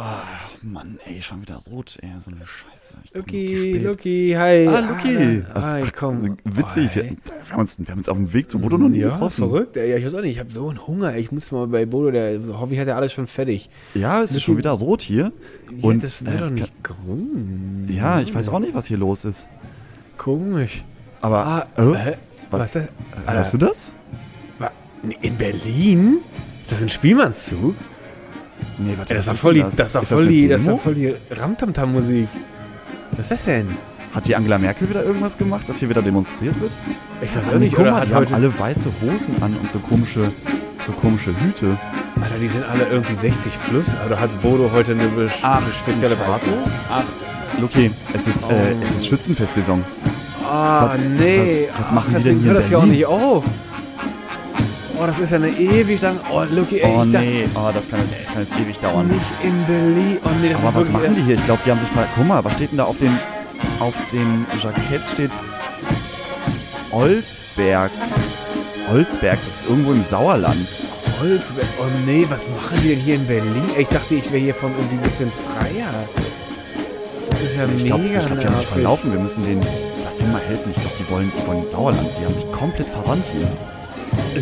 Ah, Mann, ey, schon wieder rot, ey, so eine Scheiße. Luki. Luki, hi. Ah, Luki. Ah, ich komm. Witzig. Oh, wir, haben uns, wir haben uns auf dem Weg zu Bodo noch nie ja, getroffen. verrückt. Ey, Ja, ich weiß auch nicht, ich habe so einen Hunger. Ich muss mal bei Bodo, der hoffe ich hat ja alles schon fertig. Ja, es ist schon wieder rot hier. ja, Und, das wird äh, doch nicht grün. Ja, ich weiß auch nicht, was hier los ist. Komisch. Aber, Ah, oh, hä? was- was das? Hörst du das? Wa- In Berlin? Ist das ein Spielmannszug? Nee, warte, das ist voll die, das ist doch voll die, das ist Demo? doch voll die Ramtamtam-Musik. Was ist das denn? Hat die Angela Merkel wieder irgendwas gemacht, dass hier wieder demonstriert wird? Ich weiß auch nicht, guck mal, die haben heute, alle weiße Hosen an und so komische, so komische Hüte. Alter, die sind alle irgendwie 60 plus, oder hat Bodo heute eine, be Ach, eine spezielle. Bratwurst? Ach, Luki, es ist, äh, Oh. es ist Schützenfestsaison. Ah, Was- nee. was- was machen die deswegen denn hier hört das ja auch nicht auf. Oh, das ist ja eine ewig lang. Oh, Lucky, ey, Oh nee, oh, das kann jetzt, das kann jetzt ewig dauern. nicht in Berlin. Oh nee, das Aber ist was wirklich machen die hier? Ich glaube, die haben sich ver... Guck mal, was steht denn da auf dem, auf dem Jackett steht Olsberg. Olsberg, das ist irgendwo im Sauerland. Holzberg. Oh nee, was machen die denn hier in Berlin? Ey, ich dachte, ich wäre hier von irgendwie ein bisschen freier. Das ist ja Ich glaube, mega ich glaub, die haben sich nervig. verlaufen. Wir müssen denen, lass denen mal helfen. Ich glaube, die wollen, die wollen ins Sauerland. Die haben sich komplett verrannt hier.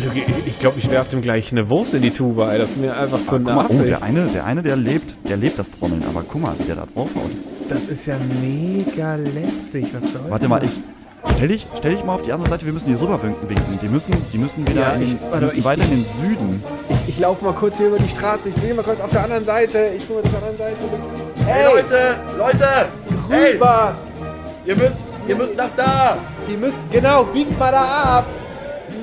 Lucky, ich- ich glaube, ich werfe dem gleich eine Wurst in die Tube, ey. Das ist mir einfach zu guck mal, oh, nervig. der eine, der eine, der lebt, der lebt das Trommeln. Aber guck mal, wie der da draufhaut. Das ist ja mega lästig. Was soll Warte mal, das? ich stell dich, stell dich mal auf die andere Seite. Wir müssen hier rüber winken. winken. Die müssen, die müssen wieder Ja, in den, ich- warte, müssen ich- weiter in den Süden. Ich, ich laufe mal kurz hier über die Straße. Ich bin mal kurz auf der anderen Seite. Ich bin mal auf der anderen Seite. Hey Leute, Leute, Rüber! ihr müsst, ihr müsst nach da. Ihr müsst, genau, biegt mal da ab.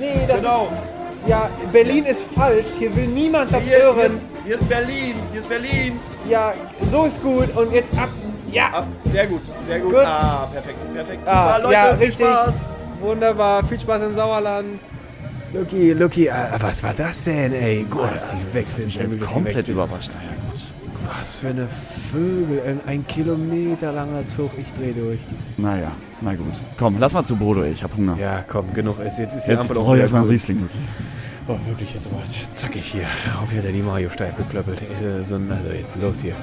Nee, das Genau. ist. Ja, Berlin ist falsch. Hier will niemand das Hier, hören. hier, ist, hier ist Berlin, hier ist Berlin. Ja, so ist gut. Und jetzt ab. Ja. Ah, sehr gut, sehr gut. Gut. Ah, perfekt, perfekt. Ah, Super, Leute, ja, viel richtig. Spaß. Wunderbar. Viel Spaß im Sauerland. Lucky, Lucky, äh, was war das denn, ey? Gott, das die mich schon jetzt komplett überrascht. Naja, gut. Was für eine Vögel. Ein, ein Kilometer langer Zug. Ich dreh durch. Naja, na gut. Komm, lass mal zu Bodo, ey. Ich hab Hunger. Ja, komm, genug ist. Jetzt ist die jetzt Ampel auch erstmal einen grün. Riesling, okay. Oh, wirklich, jetzt aber zackig hier. Auf hier hat er die Mario steif geklöppelt. Äh, So, ein- also jetzt los hier.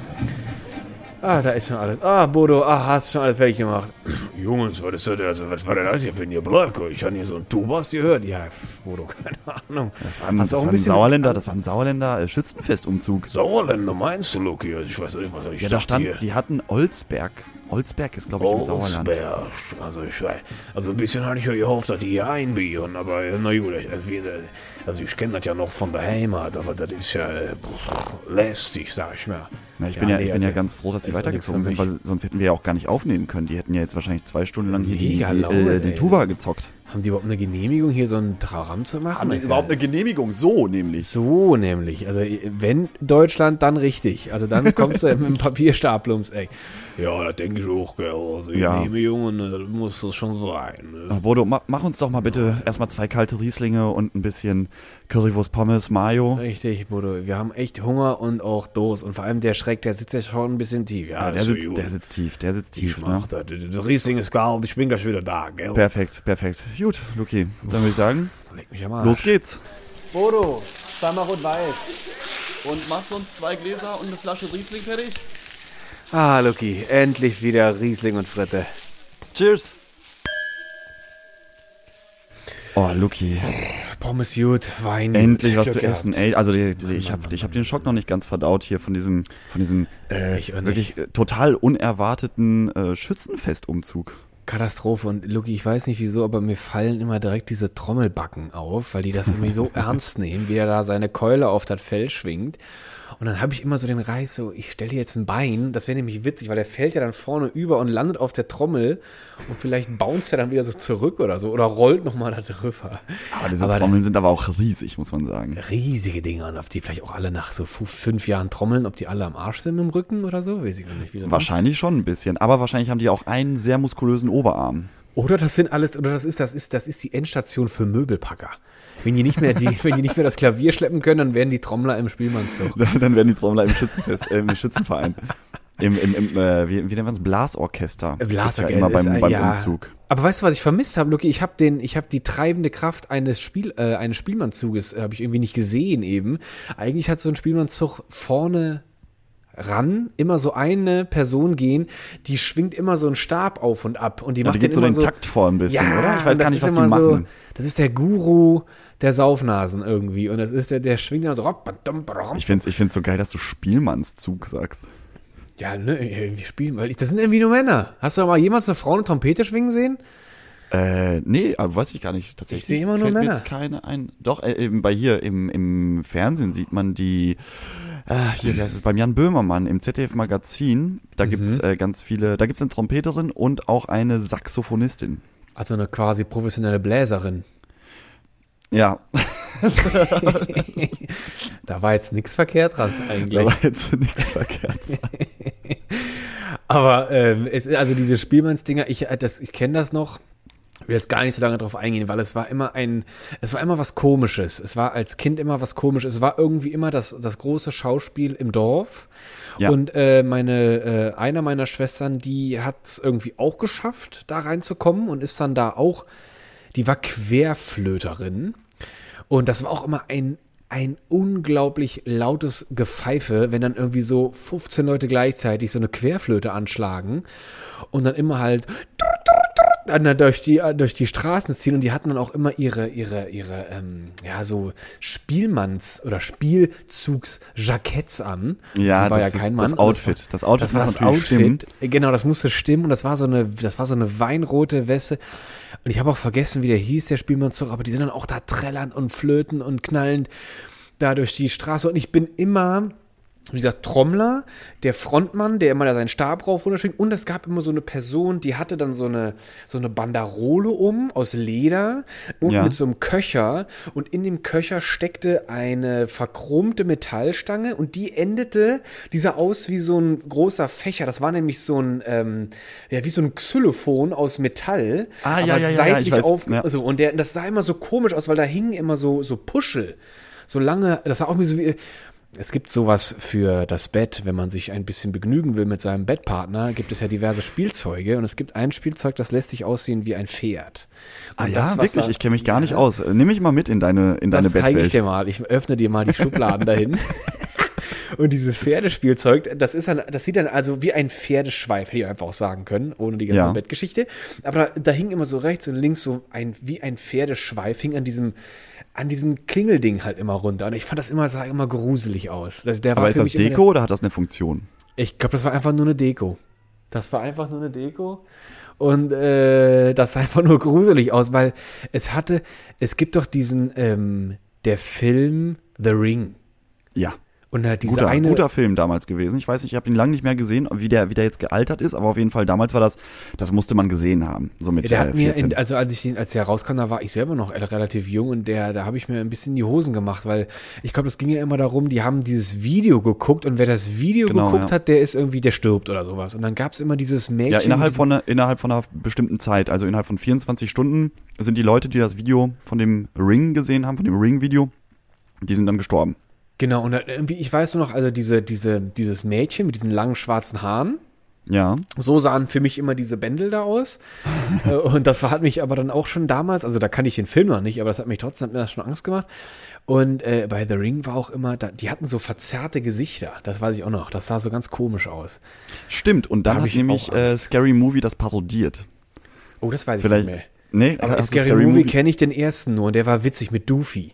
Ah, da ist schon alles. Ah, Bodo, ah, hast schon alles fertig gemacht. Jungs, was ist das? Also, was war denn das hier für ein Blatt? Ich habe hier so ein Tubas gehört. Ja, Bodo, keine Ahnung. Das war ein, das auch ein war ein Sauerländer, das war ein Sauerländer äh, Schützenfestumzug. Sauerländer meinst du, Lucky? Ich weiß nicht, was ich Ja, da stand, hier. die hatten Olsberg. Olsberg ist, glaube ich, im Sauerland. Olsberg. Also, ich also ein bisschen hatte ich ja gehofft, dass die hier einbieren, aber äh, na gut, also, wir, äh, also ich kenne das ja noch von der Heimat, aber das ist ja äh, lästig, sag ich mal. Na, ich bin ja, nee, ich bin ja also, ganz froh, dass sie weitergezogen sind, weil sonst hätten wir ja auch gar nicht aufnehmen können. Die hätten ja jetzt wahrscheinlich zwei Stunden lang hier die, äh, die. Tuba gezockt. Haben die überhaupt eine Genehmigung, hier so einen Traram zu machen? Haben die Ist überhaupt ja, eine Genehmigung? So nämlich. so nämlich. Also wenn Deutschland, dann richtig. Also dann kommst du mit dem Papierstapel ums Eck. Ja, das denke ich auch, gell. Also Ja. Genehmigungen, äh, muss das schon sein. Ne? Bodo, ma, mach uns doch mal bitte erstmal zwei kalte Rieslinge und ein bisschen Currywurst Pommes, Mayo. Richtig, Bodo. Wir haben echt Hunger und auch Durst. Und vor allem der Schreck, der sitzt ja schon ein bisschen tief. Ja, Ja, der, sitzt, gut. der sitzt tief, der sitzt Ich tief. Ne? mach das. Der Riesling ist kalt, ich bin gleich wieder da, gell? Perfekt, perfekt. Gut, Luki, dann würde ich sagen, Leg mich am Arsch. los geht's. Bodo, zweimal rot-weiß. Und machst uns zwei Gläser und eine Flasche Riesling fertig? Ah, Lucky, endlich wieder Riesling und Fritte. Cheers. Oh, Luki, Pommes gut, Wein endlich was zu gehabt. essen. Ey, also die, die, ich habe ich hab den Schock noch nicht ganz verdaut hier von diesem, von diesem äh, wirklich äh, total unerwarteten äh, Schützenfestumzug. Katastrophe. Und Lucky, ich weiß nicht wieso, aber mir fallen immer direkt diese Trommelbacken auf, weil die das irgendwie so ernst nehmen, wie er da seine Keule auf das Fell schwingt. Und dann habe ich immer so den Reiß, so, ich stelle jetzt ein Bein, das wäre nämlich witzig, weil der fällt ja dann vorne über und landet auf der Trommel und vielleicht bounced er dann wieder so zurück oder so oder rollt nochmal da drüber. Aber diese Aber Trommeln sind aber auch riesig, muss man sagen. riesige Dinger, auf die vielleicht auch alle nach so fünf Jahren trommeln, ob die alle am Arsch sind im Rücken oder so, weiß ich gar nicht. Wie das Wahrscheinlich schon ein bisschen, aber wahrscheinlich haben die auch einen sehr muskulösen Oberarm. Oder das sind alles, oder das ist, das ist, das ist die Endstation für Möbelpacker. Wenn die nicht mehr die, wenn die nicht mehr das Klavier schleppen können, dann werden die Trommler im Spielmannszug. Dann werden die Trommler im Schützenfest, äh, im Schützenverein. Im, im, im äh, wie, wie nennt man es? Blasorchester. Blaser, ja immer ist, beim, äh, beim ja. Umzug. Aber weißt du, was ich vermisst habe, Lucky? Ich habe den, ich habe die treibende Kraft eines Spiel, äh, eines Spielmannzuges, äh, habe ich irgendwie nicht gesehen eben. Eigentlich hat so ein Spielmannzug vorne ran immer so eine Person gehen, die schwingt immer so einen Stab auf und ab und die Ja, macht die gibt den so den Takt vor ein bisschen, ja, oder? Ich weiß gar nicht, was die machen. So, das ist der Guru der Saufnasen irgendwie und das ist der, der schwingt immer so. Ich find's, ich find's so geil, dass du Spielmannszug sagst. Ja, ne, irgendwie spielen, weil ich, das sind irgendwie nur Männer. Hast du mal jemals eine Frau eine Trompete schwingen sehen? Äh, nee, aber weiß ich gar nicht. Tatsächlich Ich sehe immer nur Männer. jetzt keine ein. Doch, äh, eben bei hier im, im Fernsehen sieht man die, äh, hier, wie heißt es, beim Jan Böhmermann im ZDF-Magazin. Da gibt's Mhm. äh, ganz viele, da gibt's eine Trompeterin und auch eine Saxophonistin. Also eine quasi professionelle Bläserin. Ja, Da war jetzt nichts verkehrt dran da eigentlich. war jetzt nichts verkehrt. Aber ähm, es, also diese Spielmannsdinger, ich, äh, das, ich kenne das noch. Ich will jetzt gar nicht so lange drauf eingehen, weil es war immer ein, es war immer was Komisches. Es war als Kind immer was Komisches. Es war irgendwie immer das, das große Schauspiel im Dorf. Ja. Und äh, meine, äh, einer meiner Schwestern, die hat es irgendwie auch geschafft, da reinzukommen und ist dann da auch, die war Querflöterin. Und das war auch immer ein, ein unglaublich lautes Gepfeife, wenn dann irgendwie so 15 Leute gleichzeitig so eine Querflöte anschlagen und dann immer halt dann da durch die durch die Straßen ziehen und die hatten dann auch immer ihre ihre ihre ähm, ja so Spielmanns oder Spielzugsjacketts an. Ja, Sie war das ja kein das Mann. Outfit. Das, Das Outfit das war muss das natürlich stimmen. Outfit. Genau, das musste stimmen und das war so eine das war so eine weinrote Weste und ich habe auch vergessen, wie der hieß, der Spielmannszug, aber die sind dann auch da trällernd und flöten und knallend da durch die Straße und ich bin immer dieser Trommler, der Frontmann, der immer da seinen Stab rauf runterschwingt. Und es gab immer so eine Person, die hatte dann so eine so eine Banderole um aus Leder und Ja. mit so einem Köcher. Und in dem Köcher steckte eine verchromte Metallstange und die endete, die sah aus wie so ein großer Fächer, das war nämlich so ein ähm, ja wie so ein Xylophon aus Metall, Ah, ja, aber ja, ja, ja, seitlich ich weiß, auf, ja. also und der das sah immer so komisch aus, weil da hingen immer so so Puschel so lange, das sah auch wie so wie, es gibt sowas für das Bett, wenn man sich ein bisschen begnügen will mit seinem Bettpartner, gibt es ja diverse Spielzeuge und es gibt ein Spielzeug, das lässt sich aussehen wie ein Pferd. Ah Und ja, das, wirklich, da- ich kenne mich gar nicht aus. Nimm mich mal mit in deine, in deine das zeige ich Bettwelt. dir mal. Ich öffne dir mal die Schubladen dahin. Und dieses Pferdespielzeug, das ist dann, das sieht dann also wie ein Pferdeschweif, hätte ich einfach auch sagen können, ohne die ganze Ja. Bettgeschichte. Aber da, da hing immer so rechts und links so ein, wie ein Pferdeschweif, hing an diesem, an diesem Klingelding halt immer runter. Und ich fand das immer, sah immer gruselig aus. Das, der war Aber ist das Deko oder hat das eine Funktion? der- Ich glaube, das war einfach nur eine Deko. Das war einfach nur eine Deko. Und äh, das sah einfach nur gruselig aus, weil es hatte, es gibt doch diesen, ähm, der Film The Ring. Ja. Und halt diese Guter, eine. guter Film damals gewesen. Ich weiß nicht, ich habe ihn lange nicht mehr gesehen, wie der, wie der jetzt gealtert ist, aber auf jeden Fall damals war das, das musste man gesehen haben. So mit der äh, hat mir, 14. in, also als ich den, als der rauskam, da war ich selber noch relativ jung und der, da habe ich mir ein bisschen die Hosen gemacht, weil ich glaube, es ging ja immer darum, die haben dieses Video geguckt und wer das Video Genau, geguckt ja. hat, der ist irgendwie, der stirbt oder sowas. Und dann gab es immer dieses Mädchen. ja, innerhalb von, einer, innerhalb von einer bestimmten Zeit, also innerhalb von 24 Stunden, sind die Leute, die das Video von dem Ring gesehen haben, von dem Ring-Video, die sind dann gestorben. Genau, und irgendwie, ich weiß nur noch, also diese, diese, dieses Mädchen mit diesen langen schwarzen Haaren, Ja. So sahen für mich immer diese Bändel da aus. Äh, und das war, hat mich aber dann auch schon damals, also da kann ich den Film noch nicht, aber das hat mich trotzdem hat mir das schon Angst gemacht. Und äh, bei The Ring war auch immer, da, die hatten so verzerrte Gesichter. Das weiß ich auch noch. Das sah so ganz komisch aus. Stimmt, und Da hab hat ich nämlich äh. Scary Movie das parodiert. Oh, das weiß ich Vielleicht. nicht mehr. Nee, Aber du Scary, Movie, kenne ich den ersten nur und der war witzig mit Doofy.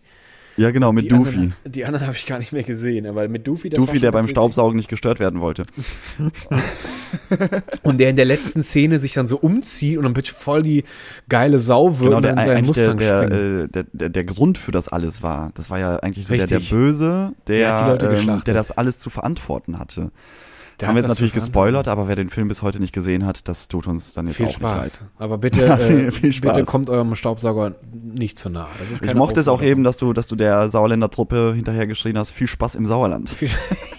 Ja, genau, mit Die Doofy. Anderen, die anderen habe ich gar nicht mehr gesehen, aber mit Doofy, das Doofy, der beim. Staubsaugen nicht gestört werden wollte. Und der in der letzten Szene sich dann so umzieht und dann bitte voll die geile Sau wird Genau, und der dann in seinen der, Mustang der, springt. äh, der, der, der Grund für das alles war. Das war ja eigentlich so der, der. Böse, Der der, ähm, der das alles zu verantworten hatte. Der Haben wir jetzt natürlich gespoilert, aber wer den Film bis heute nicht gesehen hat, das tut uns dann jetzt Viel auch Spaß. nicht leid. Aber bitte, Ja, äh, viel- viel Spaß. bitte kommt eurem Staubsauger nicht zu nah. Ich mochte es auch Aufforderung. eben, dass du, dass du der Sauerländer Truppe hinterher geschrien hast, viel Spaß im Sauerland.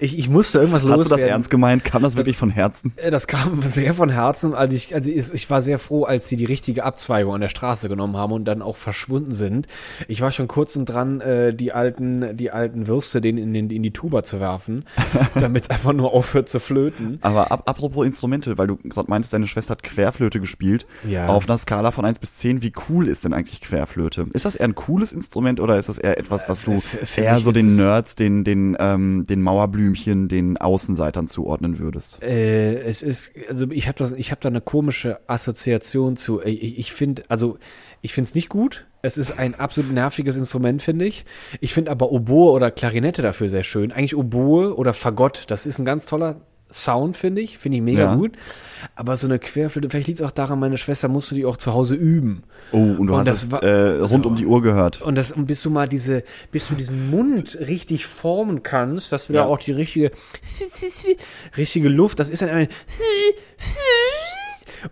Ich, ich musste irgendwas Hast du das loswerden. ernst gemeint? Kam das wirklich von Herzen? Äh, Das kam sehr von Herzen. Also ich, also ich war sehr froh, als sie die richtige Abzweigung an der Straße genommen haben und dann auch verschwunden sind. Ich war schon kurz und dran, äh, die alten, die alten Würste denen in, den, in die Tuba zu werfen, damit es einfach nur aufhört zu flöten. Aber ab, apropos Instrumente, weil du gerade meintest, deine Schwester hat Querflöte gespielt. Ja. Auf einer Skala von 1 bis 10, wie cool ist denn eigentlich Querflöte? Ist das eher ein cooles Instrument oder ist das eher etwas, was du Äh, für- für eher so den Nerds, den, den, ähm, den Mauerblümchen, den Außenseitern zuordnen würdest? Äh, es ist, also ich habe habe da eine komische Assoziation zu. Ich, ich- ich finde, also ich finde es nicht gut. Es ist ein absolut nerviges Instrument, finde ich. Ich finde aber Oboe oder Klarinette dafür sehr schön. Eigentlich Oboe oder Fagott, das ist ein ganz toller Sound, finde ich. Finde ich mega Ja. gut. Aber so eine Querflöte, vielleicht liegt es auch daran, meine Schwester musste die auch zu Hause üben. Oh, und du Und hast das war- äh, rund so. um die Uhr gehört. Und das, und bis du mal diese, bis du diesen Mund richtig formen kannst, dass du da Ja. auch die richtige, richtige Luft, das ist dann ein,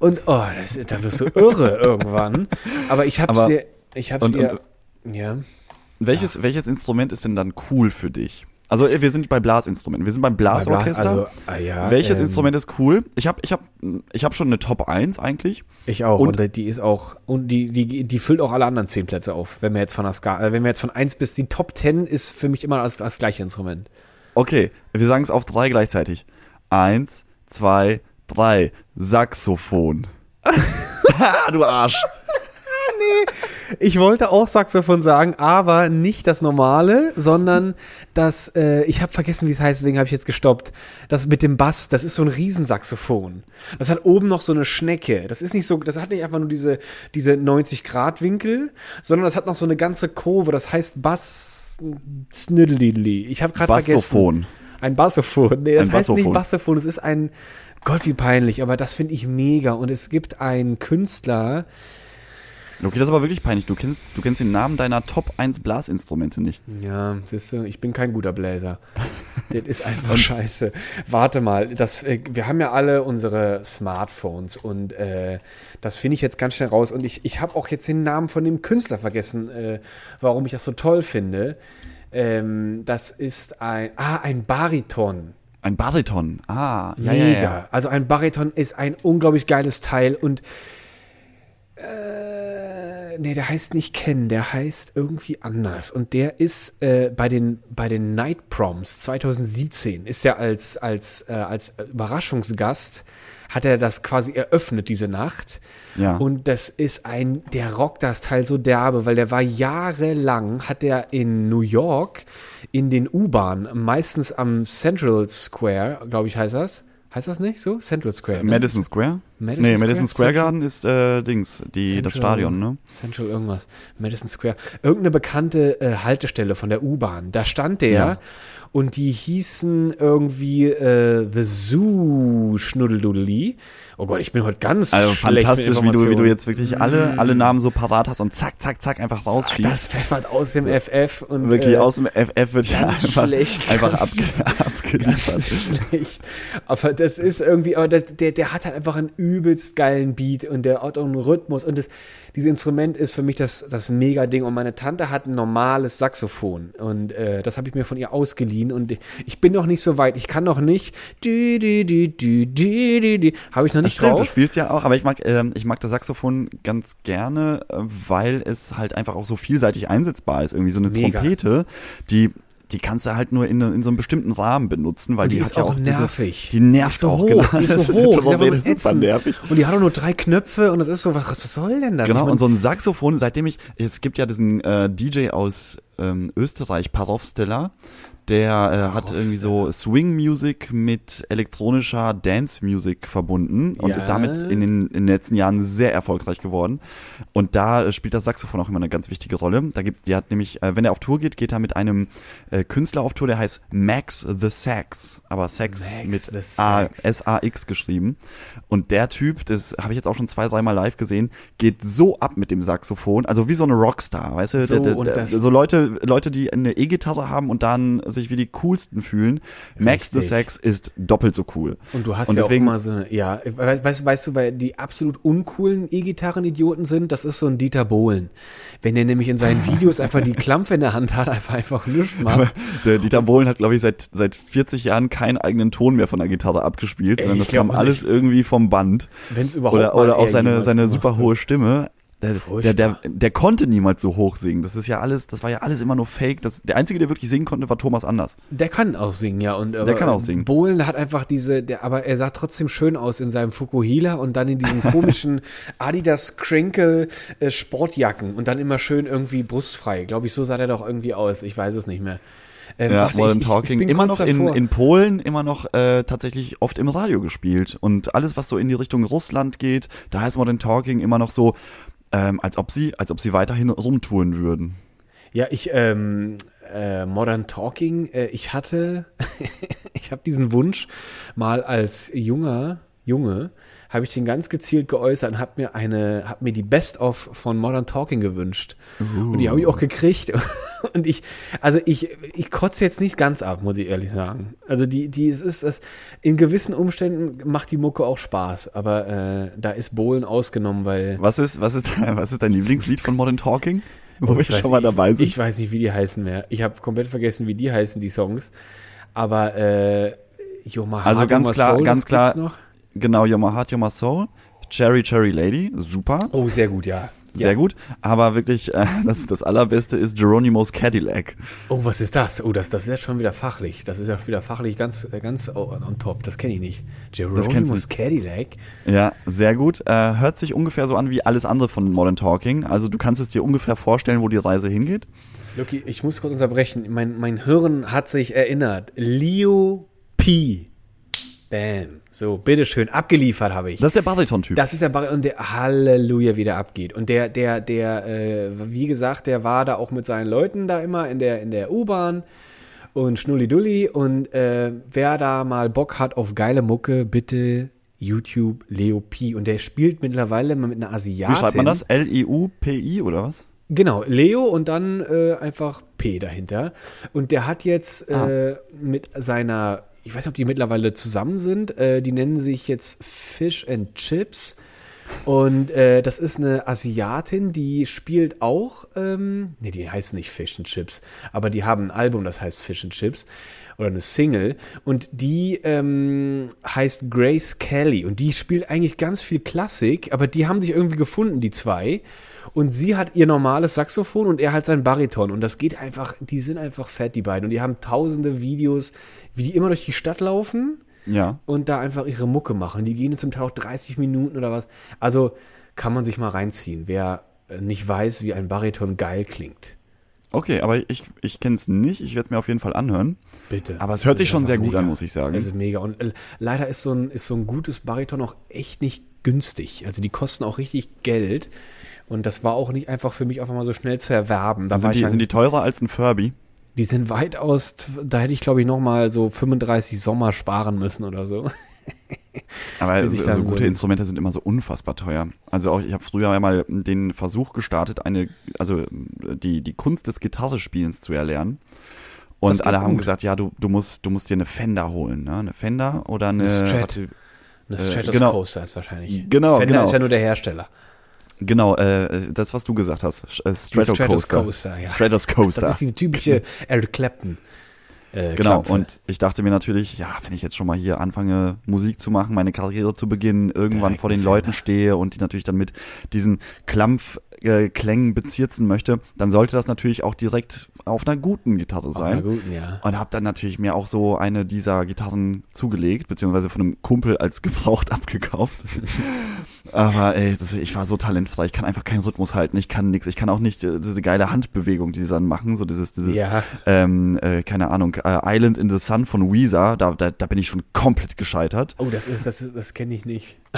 und, oh, das, da wirst du irre irgendwann. Aber ich hab's dir, ich hab's dir, ja. Welches, welches Instrument ist denn dann cool für dich? Also wir sind bei Blasinstrumenten, wir sind beim Blasorchester. Also, ah, ja, Welches ähm, Instrument ist cool? Ich habe ich hab, ich hab schon eine Top 1 eigentlich. Ich auch. Und- Und, die ist auch, und die, die, die füllt auch alle anderen zehn Plätze auf. Wenn wir jetzt von der Skala, äh, wenn wir jetzt von eins bis die Top 10 ist für mich immer das, das gleiche Instrument. Okay, wir sagen es auf drei gleichzeitig. Eins, zwei, drei. Saxophon. du Arsch. Ich wollte auch Saxophon sagen, aber nicht das normale, sondern das, äh, ich habe vergessen, wie es heißt, deswegen habe ich jetzt gestoppt. Das mit dem Bass, das ist so ein Riesensaxophon. Das hat oben noch so eine Schnecke. Das ist nicht so, das hat nicht einfach nur diese, diese 90-Grad-Winkel, sondern das hat noch so eine ganze Kurve. Das heißt Bass Sniddly. Ich habe gerade vergessen. Bassophon. Ein Bassophon. Nee, das Ein heißt nicht Bassophon. Bassophon, es ist ein Gott, wie peinlich, aber das finde ich mega. Und es gibt einen Künstler, Okay, das ist aber wirklich peinlich. Du kennst, du kennst den Namen deiner Top 1 Blasinstrumente nicht. Ja, siehst du, ich bin kein guter Bläser. das ist einfach scheiße. Warte mal, das, äh, wir haben ja alle unsere Smartphones und äh, das finde ich jetzt ganz schnell raus. Und ich, ich habe auch jetzt den Namen von dem Künstler vergessen, äh, warum ich das so toll finde. Ähm, das ist ein, ah, ein Bariton. Ein Bariton. Ah, ja, Mega. ja, ja. Also ein Bariton ist ein unglaublich geiles Teil und äh, nee, der heißt nicht Ken, der heißt irgendwie anders. Und der ist äh, bei den bei den Night Proms 2017 ist er als als äh, als Überraschungsgast hat er das quasi eröffnet diese Nacht. Ja. Und das ist ein, der rockt das Teil so derbe, weil der war jahrelang, hat er in New York in den U-Bahnen, meistens am Central Square, glaube ich, heißt das. Heißt das nicht so? Central Square. Ne? Madison Square? Madison nee, Square? Madison Square Garden ist äh, Dings, die, das Central- Stadion, ne? Central irgendwas. Madison Square. Irgendeine bekannte äh, Haltestelle von der U-Bahn. Da stand der Ja. und die hießen irgendwie äh, The Zoo Schnuddeldudeli. Oh Gott, ich bin heute ganz Also fantastisch, wie du, wie du jetzt wirklich alle, alle Namen so parat hast und zack, zack, zack einfach Das rausschießt. pfeffert aus dem FF und Wirklich äh, aus dem FF wird ja einfach, schlecht, einfach abge abgeliefert. Schlecht. Aber das ist irgendwie, aber das, der, der hat halt einfach einen übelst geilen Beat und der hat auch einen Rhythmus und das, dieses Instrument ist für mich das, das Mega-Ding und meine Tante hat ein normales Saxophon und äh, das habe ich mir von ihr ausgeliehen und ich bin noch nicht so weit. Ich kann noch nicht, dü, dü, dü, dü, dü, dü, dü. habe ich noch Das nicht stimmt, du drauf. spielst ja auch, aber ich mag, ähm, ich mag das Saxophon ganz gerne, äh, weil es halt einfach auch so vielseitig einsetzbar ist. Irgendwie so eine Mega. Trompete, die die kannst du halt nur in, in so einem bestimmten Rahmen benutzen, weil die, die hat ist ja auch auch diese, nervig. Die nervt so auch, hoch, genau. die ist so hoch, die ist ist super nervig. Und die hat auch nur drei Knöpfe und das ist so, was, was soll denn das? Genau, Ich mein, und so ein Saxophon, seitdem ich, es gibt ja diesen äh, DJ aus ähm, Österreich, Parov Stella, der äh, hat irgendwie so Swing Music mit elektronischer Dance Music verbunden und Ja. ist damit in den, in den letzten Jahren sehr erfolgreich geworden. Und da äh, spielt das Saxophon auch immer eine ganz wichtige Rolle. Da gibt, die hat nämlich, äh, wenn er auf Tour geht, geht er mit einem äh, Künstler auf Tour, der heißt Max the Sax, aber Sax Max mit Sax. Geschrieben. Und der Typ, das habe ich jetzt auch schon zwei, dreimal live gesehen, geht so ab mit dem Saxophon, also wie so eine Rockstar, weißt du? So, Der- der- der- so Leute, Leute, die eine E-Gitarre haben und dann sich wie die coolsten fühlen. Max the Richtig. Sex ist doppelt so cool. Und du hast Und ja deswegen- auch immer so eine, ja, we- weißt, weißt du, weil die absolut uncoolen E-Gitarren-Idioten sind, das ist so ein Dieter Bohlen. Wenn er nämlich in seinen Videos einfach die Klampfe in der Hand hat, einfach, einfach nichts macht. Der Dieter Bohlen hat, glaube ich, seit, seit 40 Jahren keinen eigenen Ton mehr von der Gitarre abgespielt, sondern ich das kam alles irgendwie vom Band. Wenn es überhaupt Oder, oder auch seine, seine super hohe Stimme. Der, der, der, der konnte niemals so hoch singen. Das ist ja alles, das war ja alles immer nur Fake. Das, der einzige, der wirklich singen konnte, war Thomas Anders. Der kann auch singen, ja. Und, aber kann auch singen. Bohlen hat einfach diese, der, aber er sah trotzdem schön aus in seinem Fukuhila und dann in diesen komischen Adidas Crinkle äh, Sportjacken und dann immer schön irgendwie brustfrei. Glaube ich, so sah der doch irgendwie aus. Ich weiß es nicht mehr. Ähm, Ja, warte, Modern ich- Talking. ich immer noch in, in Polen, immer noch äh, tatsächlich oft im Radio gespielt. Und alles, was so in die Richtung Russland geht, da heißt Modern Talking immer noch so, ähm, als ob sie, als ob sie weiterhin rumtouren würden. Ja, ich, ähm, äh, Modern Talking, äh, ich hatte, ich habe diesen Wunsch mal als junger Junge, habe ich den ganz gezielt geäußert und habe mir eine, habe mir die Best-of von Modern Talking gewünscht. Und die habe ich auch gekriegt. Und ich, also ich, ich kotze jetzt nicht ganz ab, muss ich ehrlich sagen. Also die, die, es ist das, in gewissen Umständen macht die Mucke auch Spaß, aber äh, da ist Bohlen ausgenommen, weil Was ist, was ist, was ist dein Lieblingslied von Modern Talking? Wo Oh, Ich schon mal dabei sind. Ich, ich weiß nicht, wie die heißen mehr. Ich habe komplett vergessen, wie die heißen, die Songs. Aber äh, Yo My Also ganz klar- Soul, ganz klar-? Genau, Your My Heart, Your My Soul. Cherry, Cherry Lady, super. Oh, sehr gut, ja. Sehr ja. gut. Aber wirklich, äh, das, das allerbeste ist Geronimo's Cadillac. Oh, was ist das? Oh, das, das ist jetzt schon wieder fachlich. Das ist ja wieder fachlich ganz, äh, ganz on top. Das kenne ich nicht. Geronimo's. Cadillac. Ja, sehr gut. Äh, hört sich ungefähr so an wie alles andere von Modern Talking. Also du kannst es dir ungefähr vorstellen, wo die Reise hingeht. Lucky, ich muss kurz unterbrechen. Mein, mein Hirn hat sich erinnert. Leo P. Bam. So, bitteschön. Abgeliefert habe ich. Das ist der Bariton-Typ. Das ist der Barry und der Halleluja wieder abgeht. Und der, der, der, äh, wie gesagt, der war da auch mit seinen Leuten da immer in der, in der U-Bahn und Schnulli-Dulli. Und äh, wer da mal Bock hat auf geile Mucke, bitte YouTube Leo P. Und der spielt mittlerweile mal mit einer Asiatin. Wie schreibt man das? L-I-U-P-I oder was? Genau, Leo und dann äh, einfach P dahinter. Und der hat jetzt Ah. äh, mit seiner, ich weiß nicht, ob die mittlerweile zusammen sind, äh, die nennen sich jetzt Fish and Chips. Und äh, das ist eine Asiatin, die spielt auch, ähm, nee, die heißt nicht Fish and Chips, aber die haben ein Album, das heißt Fish and Chips oder eine Single und die ähm, heißt Grace Kelly und die spielt eigentlich ganz viel Klassik, aber die haben sich irgendwie gefunden, die zwei. Und sie hat ihr normales Saxophon und er halt sein Bariton. Und das geht einfach, die sind einfach fett, die beiden. Und die haben tausende Videos, wie die immer durch die Stadt laufen Ja. und da einfach ihre Mucke machen. Die gehen zum Teil auch 30 Minuten oder was. Also kann man sich mal reinziehen, wer äh, nicht weiß, wie ein Bariton geil klingt. Okay, aber ich, ich kenne es nicht. Ich werde es mir auf jeden Fall anhören. Bitte. Aber es hört sich schon sehr gut mega. an, muss ich sagen. Es ist mega. Und äh, leider ist so, ein, ist so ein gutes Bariton auch echt nicht günstig. Also die kosten auch richtig Geld. Und das war auch nicht einfach für mich einfach mal so schnell zu erwerben. Da Sind die, dann, sind die teurer als ein Furby? Die sind weitaus, da hätte ich glaube ich noch mal so 35 Sommer sparen müssen oder so. Aber Bis ich so, dann so gute so- Instrumente sind immer so unfassbar teuer. Also auch, ich habe früher einmal den Versuch gestartet, eine, also die, die Kunst des Gitarrespielens zu erlernen. Und alle haben gut. gesagt, ja, du, du musst, du musst dir eine Fender holen, ne? Eine Fender oder eine. Eine Strat. warte, Eine Äh, Stratocaster ist wahrscheinlich. Genau, Fender genau. ist ja nur der Hersteller. Genau, äh, das, was du gesagt hast. Äh, Stratocaster. Stratocaster, ja. Stratocaster. Das ist die typische Eric Clapton. Äh, Genau, Klampfe. und ich dachte mir natürlich, ja, wenn ich jetzt schon mal hier anfange, Musik zu machen, meine Karriere zu beginnen, irgendwann Direkt vor den Leuten stehe und die natürlich dann mit diesen Klampfklängen bezirzen möchte, dann sollte das natürlich auch direkt auf einer guten Gitarre Auf einer sein. guten, ja. Und habe dann natürlich mir auch so eine dieser Gitarren zugelegt, beziehungsweise von einem Kumpel als gebraucht abgekauft. Aber ey, das, ich war so talentfrei, ich kann einfach keinen Rhythmus halten, ich kann nichts, ich kann auch nicht äh, diese geile Handbewegung, die sie dann machen, so dieses, dieses, Ja. ähm, äh, keine Ahnung, äh, Island in the Sun von Weezer, da, da, da bin ich schon komplett gescheitert. Oh, das ist, das ist, das kenne ich nicht.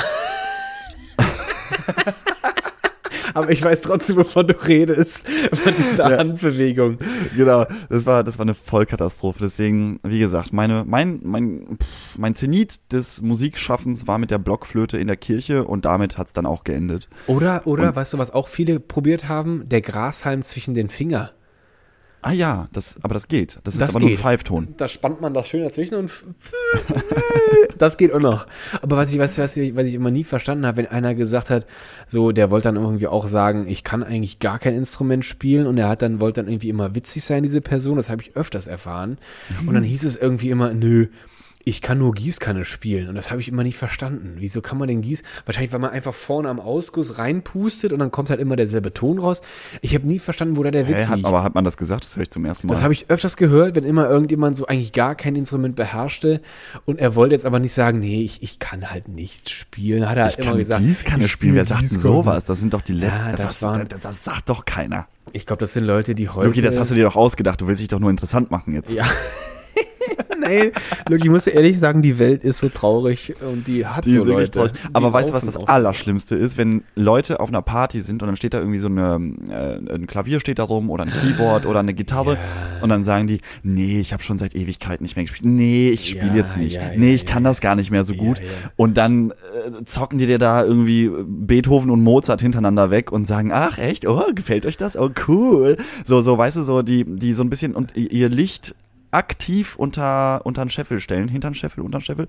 Aber ich weiß trotzdem, wovon du redest. Von dieser Ja. Handbewegung. Genau, das war, das war eine Vollkatastrophe. Deswegen, wie gesagt, meine, mein, mein, pff, mein Zenit des Musikschaffens war mit der Blockflöte in der Kirche und damit hat's dann auch geendet. Oder, oder, Und- weißt du, was auch viele probiert haben? Der Grashalm zwischen den Finger. Ah ja, das, aber das geht. Das ist Das aber nur ein geht. Pfeifton. Da spannt man das schön dazwischen und das geht auch noch. Aber was ich, was, was, ich, was ich immer nie verstanden habe, wenn einer gesagt hat, so, der wollte dann irgendwie auch sagen, ich kann eigentlich gar kein Instrument spielen und er hat dann, wollte dann irgendwie immer witzig sein, diese Person, das habe ich öfters erfahren. Und dann hieß es irgendwie immer, nö, ich kann nur Gießkanne spielen und das habe ich immer nicht verstanden. Wieso kann man den Gieß? Wahrscheinlich, weil man einfach vorne am Ausguss reinpustet und dann kommt halt immer derselbe Ton raus. Ich habe nie verstanden, wo da der Witz Hä, hat, liegt. aber hat man das gesagt? Das höre ich zum ersten Mal. Das habe ich öfters gehört, wenn immer irgendjemand so eigentlich gar kein Instrument beherrschte und er wollte jetzt aber nicht sagen, nee, ich, ich kann halt nicht spielen, hat er halt ich immer kann gesagt. Gießkanne ich spielen. Wer sagt denn sowas? Das sind doch die letzten. das was, waren- das, das sagt doch keiner. Ich glaube, das sind Leute, die heute. Luki, das hast du dir doch ausgedacht. Du willst dich doch nur interessant machen jetzt. Ja. nee, Luki, ich muss dir ehrlich sagen, die Welt ist so traurig und die hat Die so Leute. traurig. Aber die weißt du, was das auf- Allerschlimmste ist? Wenn Leute auf einer Party sind und dann steht da irgendwie so eine, äh, ein Klavier steht da rum oder ein Keyboard oder eine Gitarre und dann sagen die, nee, ich habe schon seit Ewigkeiten nicht mehr gespielt. Nee, ich spiele Ja, jetzt nicht. ja, nee, ja, ich kann das gar nicht mehr so Ja, gut. ja. Und dann äh, zocken die dir da irgendwie Beethoven und Mozart hintereinander weg und sagen, ach echt, oh, gefällt euch das? Oh, cool. So, so, weißt du, so, die, die so ein bisschen und ihr Licht aktiv unter, unter den Scheffel stellen, hinter den Scheffel, unter den Scheffel.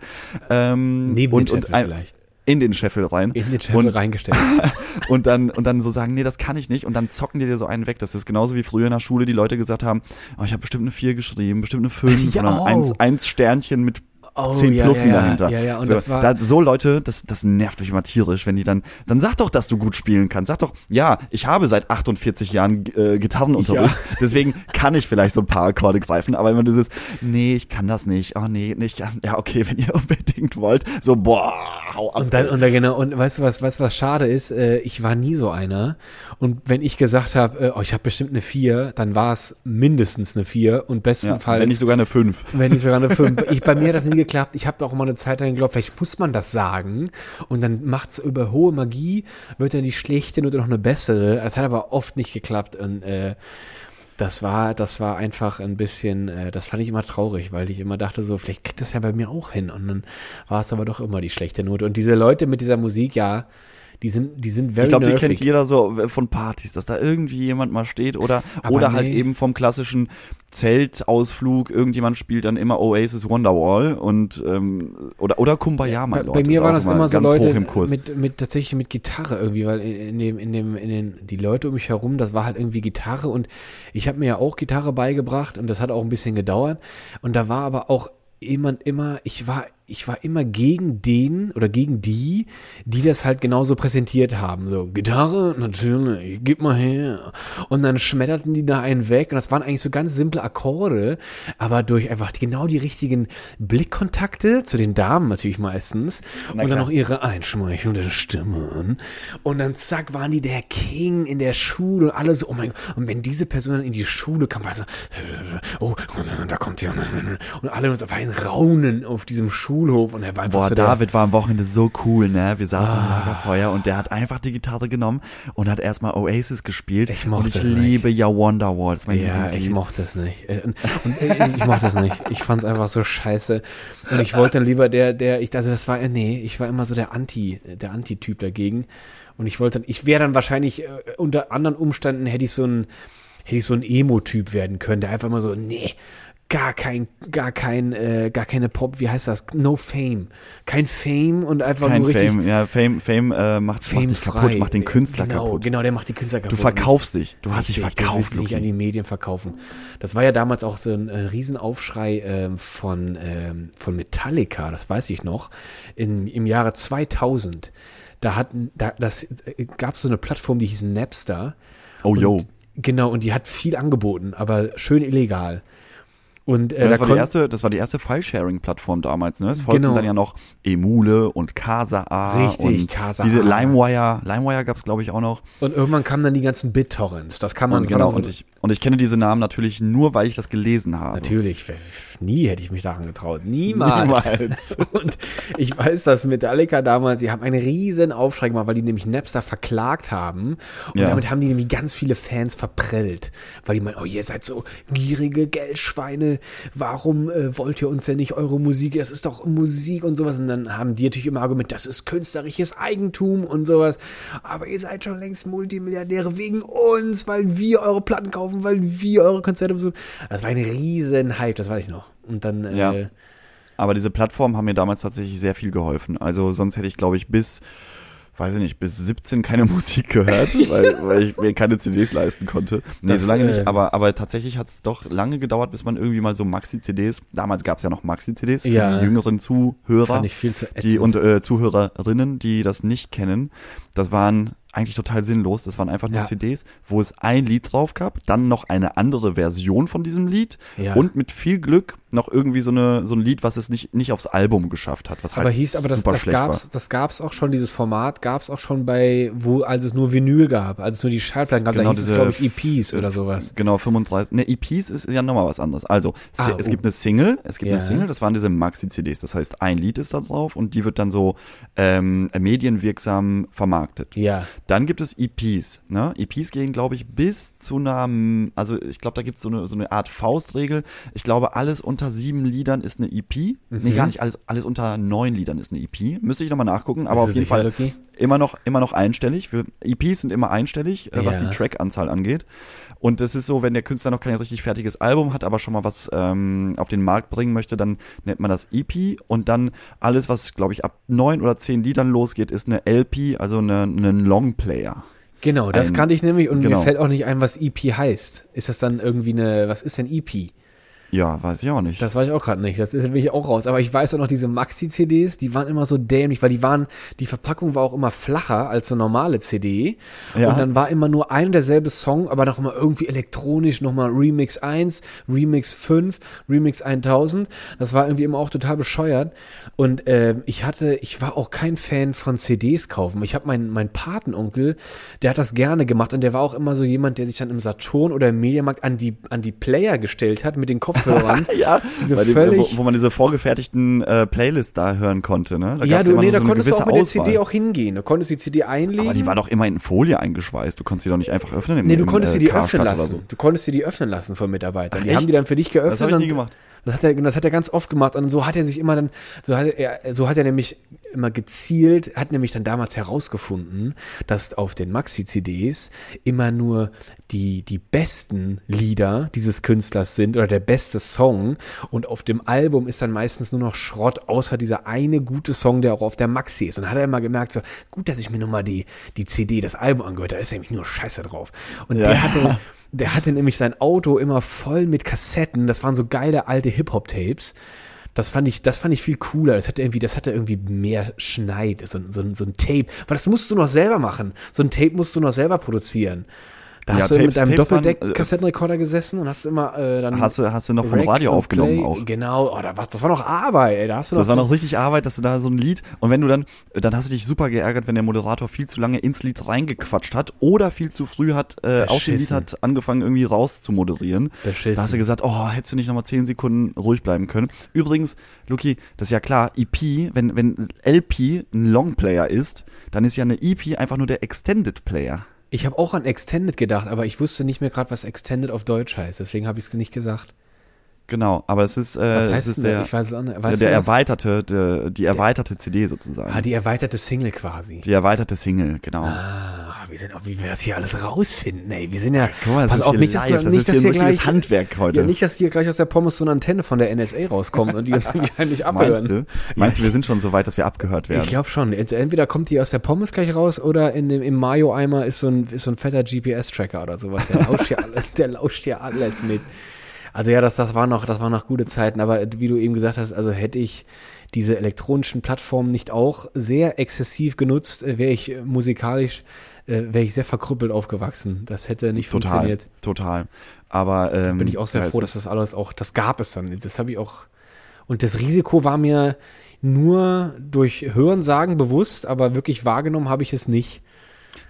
Ähm, Neben und, den und Scheffel ein- vielleicht. in den Scheffel rein. In den Scheffel und, reingestellt. und dann und dann so sagen, nee, das kann ich nicht und dann zocken die dir so einen weg. Das ist genauso wie früher in der Schule, die Leute gesagt haben, oh, ich habe bestimmt eine 4 geschrieben, bestimmt eine 5 Ja, oder oh. eins, eins Sternchen mit Oh, 10 ja, Plussen ja, ja. dahinter. Ja, ja, und so, das war- da, so Leute, das, das nervt mich immer tierisch, wenn die dann, dann sag doch, dass du gut spielen kannst. Sag doch, ja, ich habe seit 48 Jahren äh, Gitarrenunterricht, deswegen kann ich vielleicht so ein paar Akkorde greifen, aber immer dieses, nee, ich kann das nicht, oh nee, nicht, ja, okay, wenn ihr unbedingt wollt, so, boah, hau ab. Und dann, und dann genau, und weißt du was, weißt du was schade ist? Äh, ich war nie so einer. Und wenn ich gesagt habe, äh, oh, ich habe bestimmt eine 4, dann war es mindestens eine 4 und ja, bestenfalls. wenn nicht sogar eine 5. Wenn nicht sogar eine 5. Ich, bei mir hat das nie geklappt. Ich habe auch immer eine Zeit lang geglaubt, vielleicht muss man das sagen. Und dann macht's über hohe Magie, wird dann die schlechte Note noch eine bessere. Das hat aber oft nicht geklappt. Und äh, das war, das war einfach ein bisschen, äh, das fand ich immer traurig, weil ich immer dachte so, vielleicht kriegt das ja bei mir auch hin. Und dann war es aber doch immer die schlechte Note. Und diese Leute mit dieser Musik, ja, die sind, die sind very Ich glaube, die kennt jeder so äh, von Partys, dass da irgendwie jemand mal steht oder Aber oder halt nee. eben vom klassischen Zeltausflug, irgendjemand spielt dann immer Oasis Wonderwall und ähm, oder oder Kumbaya, mein bei, Lord. bei mir auch das immer so ganz Leute hoch im Kurs. mit, mit tatsächlich mit Gitarre irgendwie, weil in in dem, in dem, in den, die Leute um mich herum, das war halt irgendwie Gitarre und ich habe mir ja auch Gitarre beigebracht und das hat auch ein bisschen gedauert. Und da war aber auch jemand immer, ich war, ich war immer gegen den oder gegen die, die das halt genauso präsentiert haben. So, Gitarre, natürlich, gib mal her. Und dann schmetterten die da einen weg und das waren eigentlich so ganz simple Akkorde, aber durch einfach genau die richtigen Blickkontakte zu den Damen natürlich meistens Na und dann klar. noch ihre einschmeichelnde Stimme. Und dann zack, waren die der King in der Schule und alle so, oh mein Gott. Und wenn diese Person dann in die Schule kam, war so, oh, da kommt die. Und alle uns auf ein Raunen auf diesem Schulhof und er war einfach Boah, so David war am Wochenende so cool, ne? Wir saßen Ah. am Lagerfeuer und der hat einfach die Gitarre genommen und hat erstmal Oasis gespielt. Ich mochte und ich es nicht. liebe ja Wonderwall, das mein Ja, ich mochte es nicht. Äh, Und, und äh, ich mochte es nicht. Ich fand es einfach so scheiße. Und ich wollte dann lieber der, der, ich, also das war, äh, nee, ich war immer so der Anti, der Anti-Typ dagegen. Und ich wollte, dann- ich wäre dann wahrscheinlich, äh, unter anderen Umständen hätte ich so ein, hätte ich so ein Emo-Typ werden können, der einfach mal so, nee, gar kein, gar kein, äh, gar keine Pop, wie heißt das? No Fame. Kein Fame und einfach Kein nur richtig Fame, ja, Fame, Fame äh, macht, Fame macht dich frei. kaputt, macht den Künstler genau, kaputt. Genau, der macht die Künstler kaputt. Du verkaufst dich, du hast dich Richtig, verkauft, will sich an die Medien verkaufen. Das war ja damals auch so ein äh, Riesenaufschrei ähm, von, ähm, von Metallica, das weiß ich noch, in, im Jahre 2000. Da hatten, da, das äh, gab so eine Plattform, die hieß Napster. Oh, yo. Genau, und die hat viel angeboten, aber schön illegal. Und äh, Ja, das, da war die erste, das war die erste File-Sharing-Plattform damals, ne? Es folgten Genau. dann ja noch Emule und Kazaa Richtig, und Kazaa. diese LimeWire, LimeWire gab's glaube ich auch noch. und irgendwann kamen dann die ganzen BitTorrents. Das kann man Und genau, und ich, und ich kenne diese Namen natürlich nur, weil ich das gelesen habe. Natürlich, nie hätte ich mich daran getraut. Niemals. Niemals. Und ich weiß, dass Metallica damals, sie haben einen riesen Aufschrei gemacht, weil die nämlich Napster verklagt haben. Und Ja. damit haben die nämlich ganz viele Fans verprellt. Weil die meinen, oh, ihr seid so gierige Geldschweine, warum äh, wollt ihr uns denn nicht eure Musik, das ist doch Musik und sowas. Und dann haben die natürlich immer Argument, das ist künstlerisches Eigentum und sowas. Aber ihr seid schon längst Multimilliardäre wegen uns, weil wir eure Platten kaufen, weil wir eure Konzerte besuchen. Das war ein riesen Hype, das weiß ich noch. Und dann, äh. Aber diese Plattformen haben mir damals tatsächlich sehr viel geholfen. Also sonst hätte ich, glaube ich, bis, weiß ich nicht, bis 17 keine Musik gehört, weil, weil ich mir keine CDs leisten konnte. Nee, Das, so lange äh, nicht, aber, aber tatsächlich hat es doch lange gedauert, bis man irgendwie mal so Maxi-CDs, damals gab es ja noch Maxi-CDs für Ja. die jüngeren Zuhörer, zu die und äh, Zuhörerinnen, die das nicht kennen. Das waren eigentlich total sinnlos. Das waren einfach nur Ja. CDs, wo es ein Lied drauf gab, dann noch eine andere Version von diesem Lied Ja. und mit viel Glück noch irgendwie so eine so ein Lied, was es nicht nicht aufs Album geschafft hat, was halt aber hieß, aber das, das gab's, war. das gab's auch schon, dieses Format gab's auch schon bei, wo, als es nur Vinyl gab, als es nur die Schallplatten gab, Genau, da hieß diese es, glaube ich, EPs oder sowas. Genau, 35. Ne, EPs ist ja nochmal was anderes. Also, Ah, es oh. gibt eine Single, es gibt Ja. eine Single, das waren diese Maxi-CDs. Das heißt, ein Lied ist da drauf und die wird dann so ähm, medienwirksam vermarktet. Ja. Dann gibt es EPs. Ne? EPs gehen, glaube ich, bis zu einer, also ich glaube, da gibt es so eine, so eine Art Faustregel. Ich glaube, alles unter sieben Liedern ist eine EP. Mhm. Nee, gar nicht alles, alles unter neun Liedern ist eine EP. Müsste ich nochmal nachgucken, aber auf jeden Fall Lucky? immer noch, immer noch einstellig. Wir, EPs sind immer einstellig, äh, was Ja. die Trackanzahl angeht. Und es ist so, wenn der Künstler noch kein richtig fertiges Album hat, aber schon mal was ähm, auf den Markt bringen möchte, dann nennt man das EP. Und dann alles, was, glaube ich, ab neun oder zehn Liedern losgeht, ist eine LP, also eine, ein Longplayer. Genau, das Ein- kannte ich nämlich und genau. mir fällt auch nicht ein, was EP heißt. Ist das dann irgendwie eine, was ist denn EP? Ja, weiß ich auch nicht. Das weiß ich auch gerade nicht. Das ist bin ich auch raus. Aber ich weiß auch noch, diese Maxi-CDs, die waren immer so dämlich, weil die waren, die Verpackung war auch immer flacher als so normale CD. Ja. Und dann war immer nur ein und derselbe Song, aber noch immer irgendwie elektronisch, nochmal Remix 1, Remix 5, Remix 1000. Das war irgendwie immer auch total bescheuert. Und äh, ich hatte, ich war auch kein Fan von CDs kaufen. Ich habe meinen mein Patenonkel, der hat das gerne gemacht und der war auch immer so jemand, der sich dann im Saturn oder im Mediamarkt an die, an die Player gestellt hat mit den Kopfhörern. ja, Diese dem, völlig- wo, wo man diese vorgefertigten äh, Playlists da hören konnte, ne? Da ja, du, immer nee, da so konntest du auch mit der Auswahl. CD auch hingehen. Du konntest die CD einlegen. Aber die war doch immer in Folie eingeschweißt. Du konntest die doch nicht einfach öffnen im nee, du konntest äh, sie die öffnen lassen. So. Du konntest sie die öffnen lassen von Mitarbeitern. Ach, die haben echt? die dann für dich geöffnet. Das habe ich nie gemacht. Das hat er, das hat er ganz oft gemacht und so hat er sich immer dann, so hat er, so hat er nämlich immer gezielt, hat nämlich dann damals herausgefunden, dass auf den Maxi-CDs immer nur die, die besten Lieder dieses Künstlers sind oder der beste Song und auf dem Album ist dann meistens nur noch Schrott, außer dieser eine gute Song, der auch auf der Maxi ist. Und dann hat er immer gemerkt, so, gut, dass ich mir nochmal die, die CD, das Album angehört, da ist nämlich nur Scheiße drauf. Und Ja. der hatte, der hatte nämlich sein Auto immer voll mit Kassetten. Das waren so geile alte Hip-Hop-Tapes. Das fand ich, das fand ich viel cooler. Das hatte irgendwie, das hatte irgendwie mehr Schneid, so, so, so ein Tape. Aber das musst du noch selber machen. So ein Tape musst du noch selber produzieren. Da Ja, hast du Tapes- mit deinem Doppeldeck-Kassettenrekorder gesessen und hast immer äh, dann. Hast du, hast du noch vom Radio aufgenommen auch. Genau, oh, da war, das war noch Arbeit, ey. Da hast du Das noch, war noch richtig Arbeit, dass du da so ein Lied und wenn du dann, dann hast du dich super geärgert, wenn der Moderator viel zu lange ins Lied reingequatscht hat oder viel zu früh hat äh, aus dem Lied hat angefangen irgendwie raus zu moderieren. Beschissen. Da hast du gesagt, oh, hättest du nicht nochmal zehn Sekunden ruhig bleiben können. Übrigens, Luki, das ist ja klar, EP, wenn, wenn LP ein Longplayer ist, dann ist ja eine EP einfach nur der Extended Player. Ich habe auch an Extended gedacht, aber ich wusste nicht mehr gerade, was Extended auf Deutsch heißt. Deswegen habe ich es nicht gesagt. Genau, aber es ist, äh, Was es heißt ist denn der? Ich weiß es auch nicht. der, Weißt der was? erweiterte, der, die erweiterte CD sozusagen. Ah, die erweiterte Single quasi. die erweiterte Single, genau. Ah, wir sind auch, wie wir das hier alles rausfinden, ey. Wir sind ja, Guck mal, das pass ist auf, hier nicht, dass, live, das nicht, ist hier dass ein hier richtiges gleich, Handwerk heute. Ja, nicht, dass hier gleich aus der Pommes so eine Antenne von der NSA rauskommt und die uns heimlich abhören. Meinst du? Meinst du, wir sind schon so weit, dass wir abgehört werden? Ich glaube schon. Ent- Entweder kommt die aus der Pommes gleich raus oder in dem, im Mayo-Eimer ist so ein, ist so ein fetter GPS-Tracker oder sowas. Der lauscht hier alles, der lauscht hier alles mit. Also ja, das, das war noch, das waren noch gute Zeiten. Aber wie du eben gesagt hast, also hätte ich diese elektronischen Plattformen nicht auch sehr exzessiv genutzt, äh, wäre ich äh, musikalisch, äh, wäre ich sehr verkrüppelt aufgewachsen. Das hätte nicht total, funktioniert. total. Aber ähm, Bin ich auch sehr ja, froh, dass das alles auch, das gab es dann. Das habe ich auch. Und das Risiko war mir nur durch Hörensagen bewusst, aber wirklich wahrgenommen habe ich es nicht.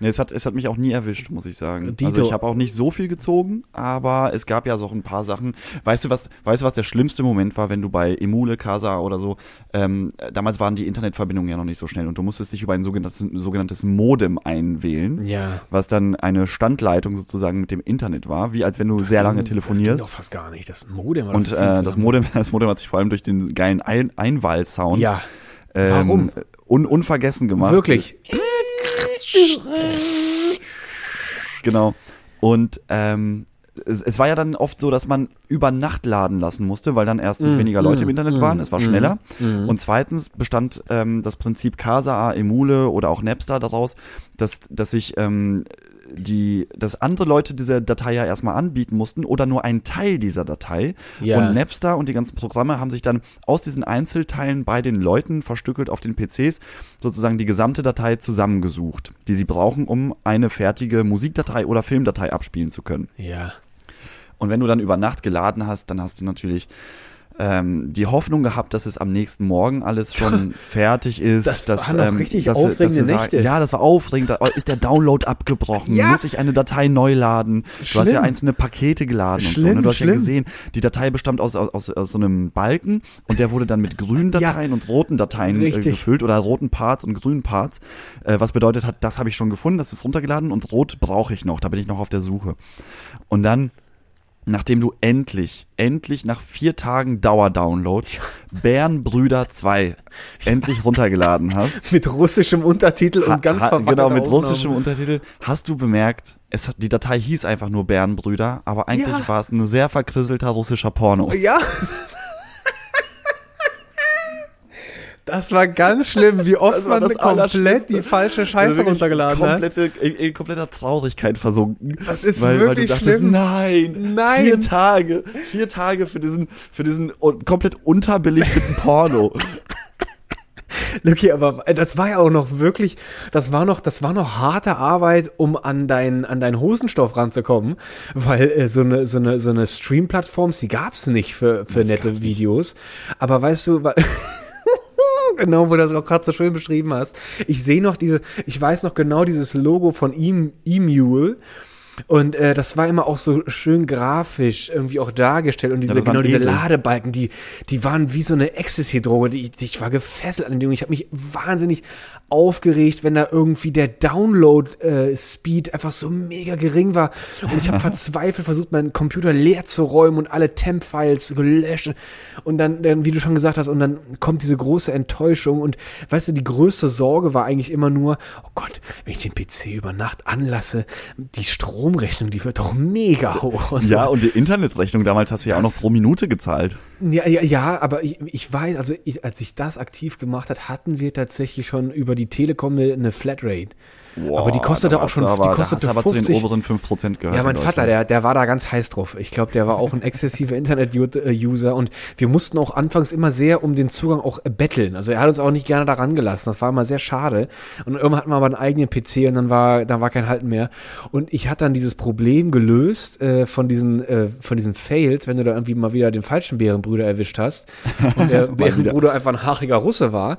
Nee, es hat, es hat mich auch nie erwischt, muss ich sagen. Dito. Also ich habe auch nicht so viel gezogen, aber es gab ja so ein paar Sachen. Weißt du was, weißt du was der schlimmste Moment war, wenn du bei Emule, Casa oder so, ähm, damals waren die Internetverbindungen ja noch nicht so schnell und du musstest dich über ein sogenanntes, sogenanntes Modem einwählen, Ja. was dann eine Standleitung sozusagen mit dem Internet war, wie als wenn du sehr lange Das ging telefonierst. doch fast gar nicht. Das Modem war Und äh, das. Modem, das Modem hat sich vor allem durch den geilen ein Einwahlsound Ja, ähm, Warum? Un unvergessen gemacht. wirklich. Genau. Und ähm, es, es war ja dann oft so, dass man über Nacht laden lassen musste, weil dann erstens Mm, weniger Leute im mm, Internet mm, waren, es war mm, schneller. mm. Und zweitens bestand ähm, das Prinzip Casa, Emule oder auch Napster daraus, dass, dass sich ähm, die, dass andere Leute diese Datei ja erstmal anbieten mussten oder nur einen Teil dieser Datei. Ja. Und Napster und die ganzen Programme haben sich dann aus diesen Einzelteilen bei den Leuten verstückelt auf den PCs sozusagen die gesamte Datei zusammengesucht, die sie brauchen, um eine fertige Musikdatei oder Filmdatei abspielen zu können. Ja. Und wenn du dann über Nacht geladen hast, dann hast du natürlich ähm, die Hoffnung gehabt, dass es am nächsten Morgen alles schon fertig ist. Das dass, waren ähm, richtig dass, aufregende dass Nächte. Ja, das war aufregend. Da ist der Download abgebrochen? Ja. Muss ich eine Datei neu laden? Du hast ja Schlimm. einzelne Pakete geladen und so. Schlimm, Ne? Du hast ja schlimm. gesehen, die Datei bestand aus, aus, aus so einem Balken und der wurde dann mit grünen Ja. Dateien und roten Dateien äh, gefüllt oder roten Parts und grünen Parts. Äh, was bedeutet hat, das habe ich schon gefunden, das ist runtergeladen und rot brauche ich noch. Da bin ich noch auf der Suche. Und dann nachdem du endlich, endlich nach vier Tagen Dauerdownload Bärenbrüder 2 endlich runtergeladen hast. Mit russischem Untertitel und ganz ha, Genau, mit Aufnahme. russischem Untertitel. Hast du bemerkt, es, hat- die Datei hieß einfach nur Bärenbrüder, aber eigentlich Ja. war es ein sehr verkrisselter russischer Porno. Ja. Das war ganz schlimm, wie oft man komplett die falsche Scheiße wirklich runtergeladen hat. in, in kompletter Traurigkeit versunken. Das ist weil, weil du wirklich dachtest, schlimm. nein, Nein. vier Tage, vier Tage für diesen, für diesen komplett unterbelichteten Porno. Okay, aber das war ja auch noch wirklich, das war noch, das war noch harte Arbeit, um an deinen an deinen Hosenstoff ranzukommen, weil äh, so eine so eine so eine Stream-Plattform, die gab's nicht für für nette Videos. Aber weißt du, genau, wo du das auch gerade so schön beschrieben hast. Ich sehe noch diese, ich weiß noch genau dieses Logo von E- E-Mule. Und äh, das war immer auch so schön grafisch irgendwie auch dargestellt und diese waren genau diese Esel. Ladebalken, die die waren wie so eine Ecstasy-Droge. Die, die, ich war gefesselt an den Dingen. Ich habe mich wahnsinnig aufgeregt, wenn da irgendwie der Download-Speed einfach so mega gering war. Und ich habe verzweifelt versucht, meinen Computer leer zu räumen und alle Temp-Files gelöscht. Und dann, dann, wie du schon gesagt hast, und dann kommt diese große Enttäuschung. Und weißt du, die größte Sorge war eigentlich immer nur, oh Gott, wenn ich den PC über Nacht anlasse, die Stromrechnung, die wird doch mega hoch. Und Ja, so. und die Internetrechnung damals hast du ja auch noch pro Minute gezahlt. Ja, ja, ja, aber ich, ich weiß, also ich, als ich das aktiv gemacht hat, hatten wir tatsächlich schon über die Telekom eine, eine Flatrate. Boah, aber die kostete da auch schon, aber, die da kostete hast du aber zu 50. den oberen 5% gehört. Ja, mein in Vater, der, der war da ganz heiß drauf. Ich glaube, der war auch ein exzessiver Internet-User und wir mussten auch anfangs immer sehr um den Zugang auch betteln. Also er hat uns auch nicht gerne daran gelassen. Das war immer sehr schade. Und irgendwann hatten wir aber einen eigenen PC und dann war, da war kein Halten mehr. Und ich hatte dann dieses Problem gelöst äh, von diesen, äh, von diesen Fails, wenn du da irgendwie mal wieder den falschen Bärenbrüder erwischt hast und der. Bärenbruder einfach ein haariger Russe war,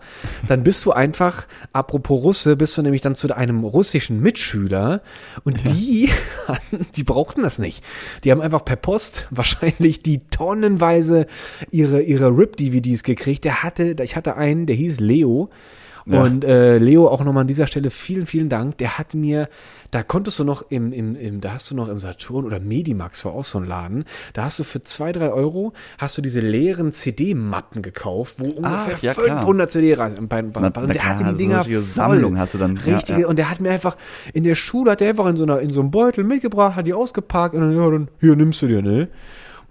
dann bist du einfach, apropos Russe, bist du nämlich dann zu einem russischen Mitschüler und die, hatten- die brauchten das nicht. Die haben einfach per Post wahrscheinlich die tonnenweise ihre, ihre RIP-DVDs gekriegt. Der hatte, ich hatte einen, der hieß Leo. Ja. Und äh, Leo, auch nochmal an dieser Stelle vielen, vielen Dank. Der hat mir, da konntest du noch im, im, im da hast du noch im Saturn oder Medimax war auch so ein Laden, da hast du für zwei drei Euro, hast du diese leeren CD-Mappen gekauft, wo ungefähr ja, klar. 500 CD rein. Bei, bei, Na- und der klar, hatte die so Dinger voll. Sammlung hast du dann. Ja, Richtige, ja. und der hat mir einfach, in der Schule hat der einfach in so einer, in so einem Beutel mitgebracht, hat die ausgepackt und dann, ja, dann, hier nimmst du dir, ne?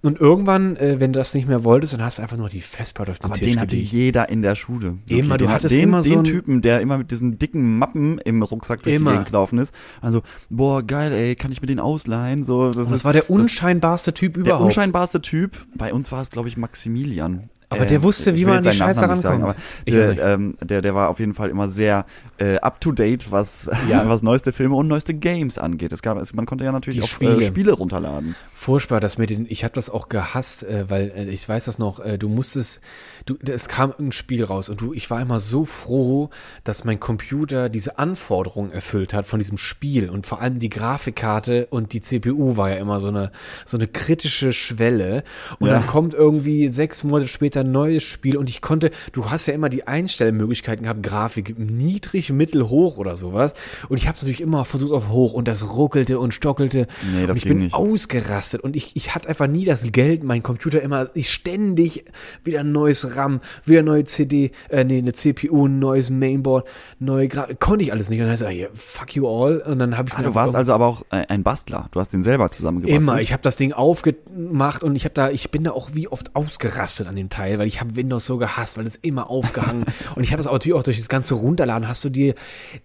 Und irgendwann, äh, wenn du das nicht mehr wolltest, dann hast du einfach nur die Festplatte auf den Aber Tisch den hatte gelegt. jeder in der Schule. Immer, du den, hattest den, immer so den Typen, der immer mit diesen dicken Mappen im Rucksack durch Immer. die Gegend gelaufen ist. Also, boah, geil, ey, kann ich mir den ausleihen? So, das, Und das ist war der unscheinbarste Typ der überhaupt. unscheinbarste Typ. Bei uns war es, glaube ich, Maximilian. Aber der wusste, ich wie man an die Scheiße nicht sagen, rankommt. aber der, ähm, der, der war auf jeden Fall immer sehr äh, up to date, was, Ja. was neueste Filme und neueste Games angeht. Es gab, es, man konnte ja natürlich Die auch Spiele. Spiele. Äh, Spiele runterladen. Furchtbar, dass mir den, ich habe das auch gehasst, äh, weil äh, ich weiß das noch, äh, du musstest, du, es kam ein Spiel raus und du, ich war immer so froh, dass mein Computer diese Anforderungen erfüllt hat von diesem Spiel und vor allem die Grafikkarte und die CPU war ja immer so eine, so eine kritische Schwelle und Ja. dann kommt irgendwie sechs Monate später ein neues Spiel und ich konnte, du hast ja immer die Einstellmöglichkeiten gehabt, Grafik niedrig, mittel, hoch oder sowas und ich habe es natürlich immer versucht auf hoch und das ruckelte und stockelte Nee, das und ich bin nicht. ausgerastet und ich, ich hatte einfach nie das Geld, mein Computer immer, ich ständig wieder ein neues RAM, wieder neue CD, äh, nee, eine CPU, ein neues Mainboard, neue Gra konnte ich alles nicht. Und dann gesagt, yeah, fuck you all. Und dann habe ich Ah, du warst also aber auch äh, ein Bastler. Du hast den selber zusammengebastelt. Immer, ich habe das Ding aufgemacht und ich habe da, ich bin da auch wie oft ausgerastet an dem Teil, weil ich habe Windows so gehasst, weil es immer aufgehangen und ich habe das aber natürlich auch durch das ganze Runterladen hast du dir,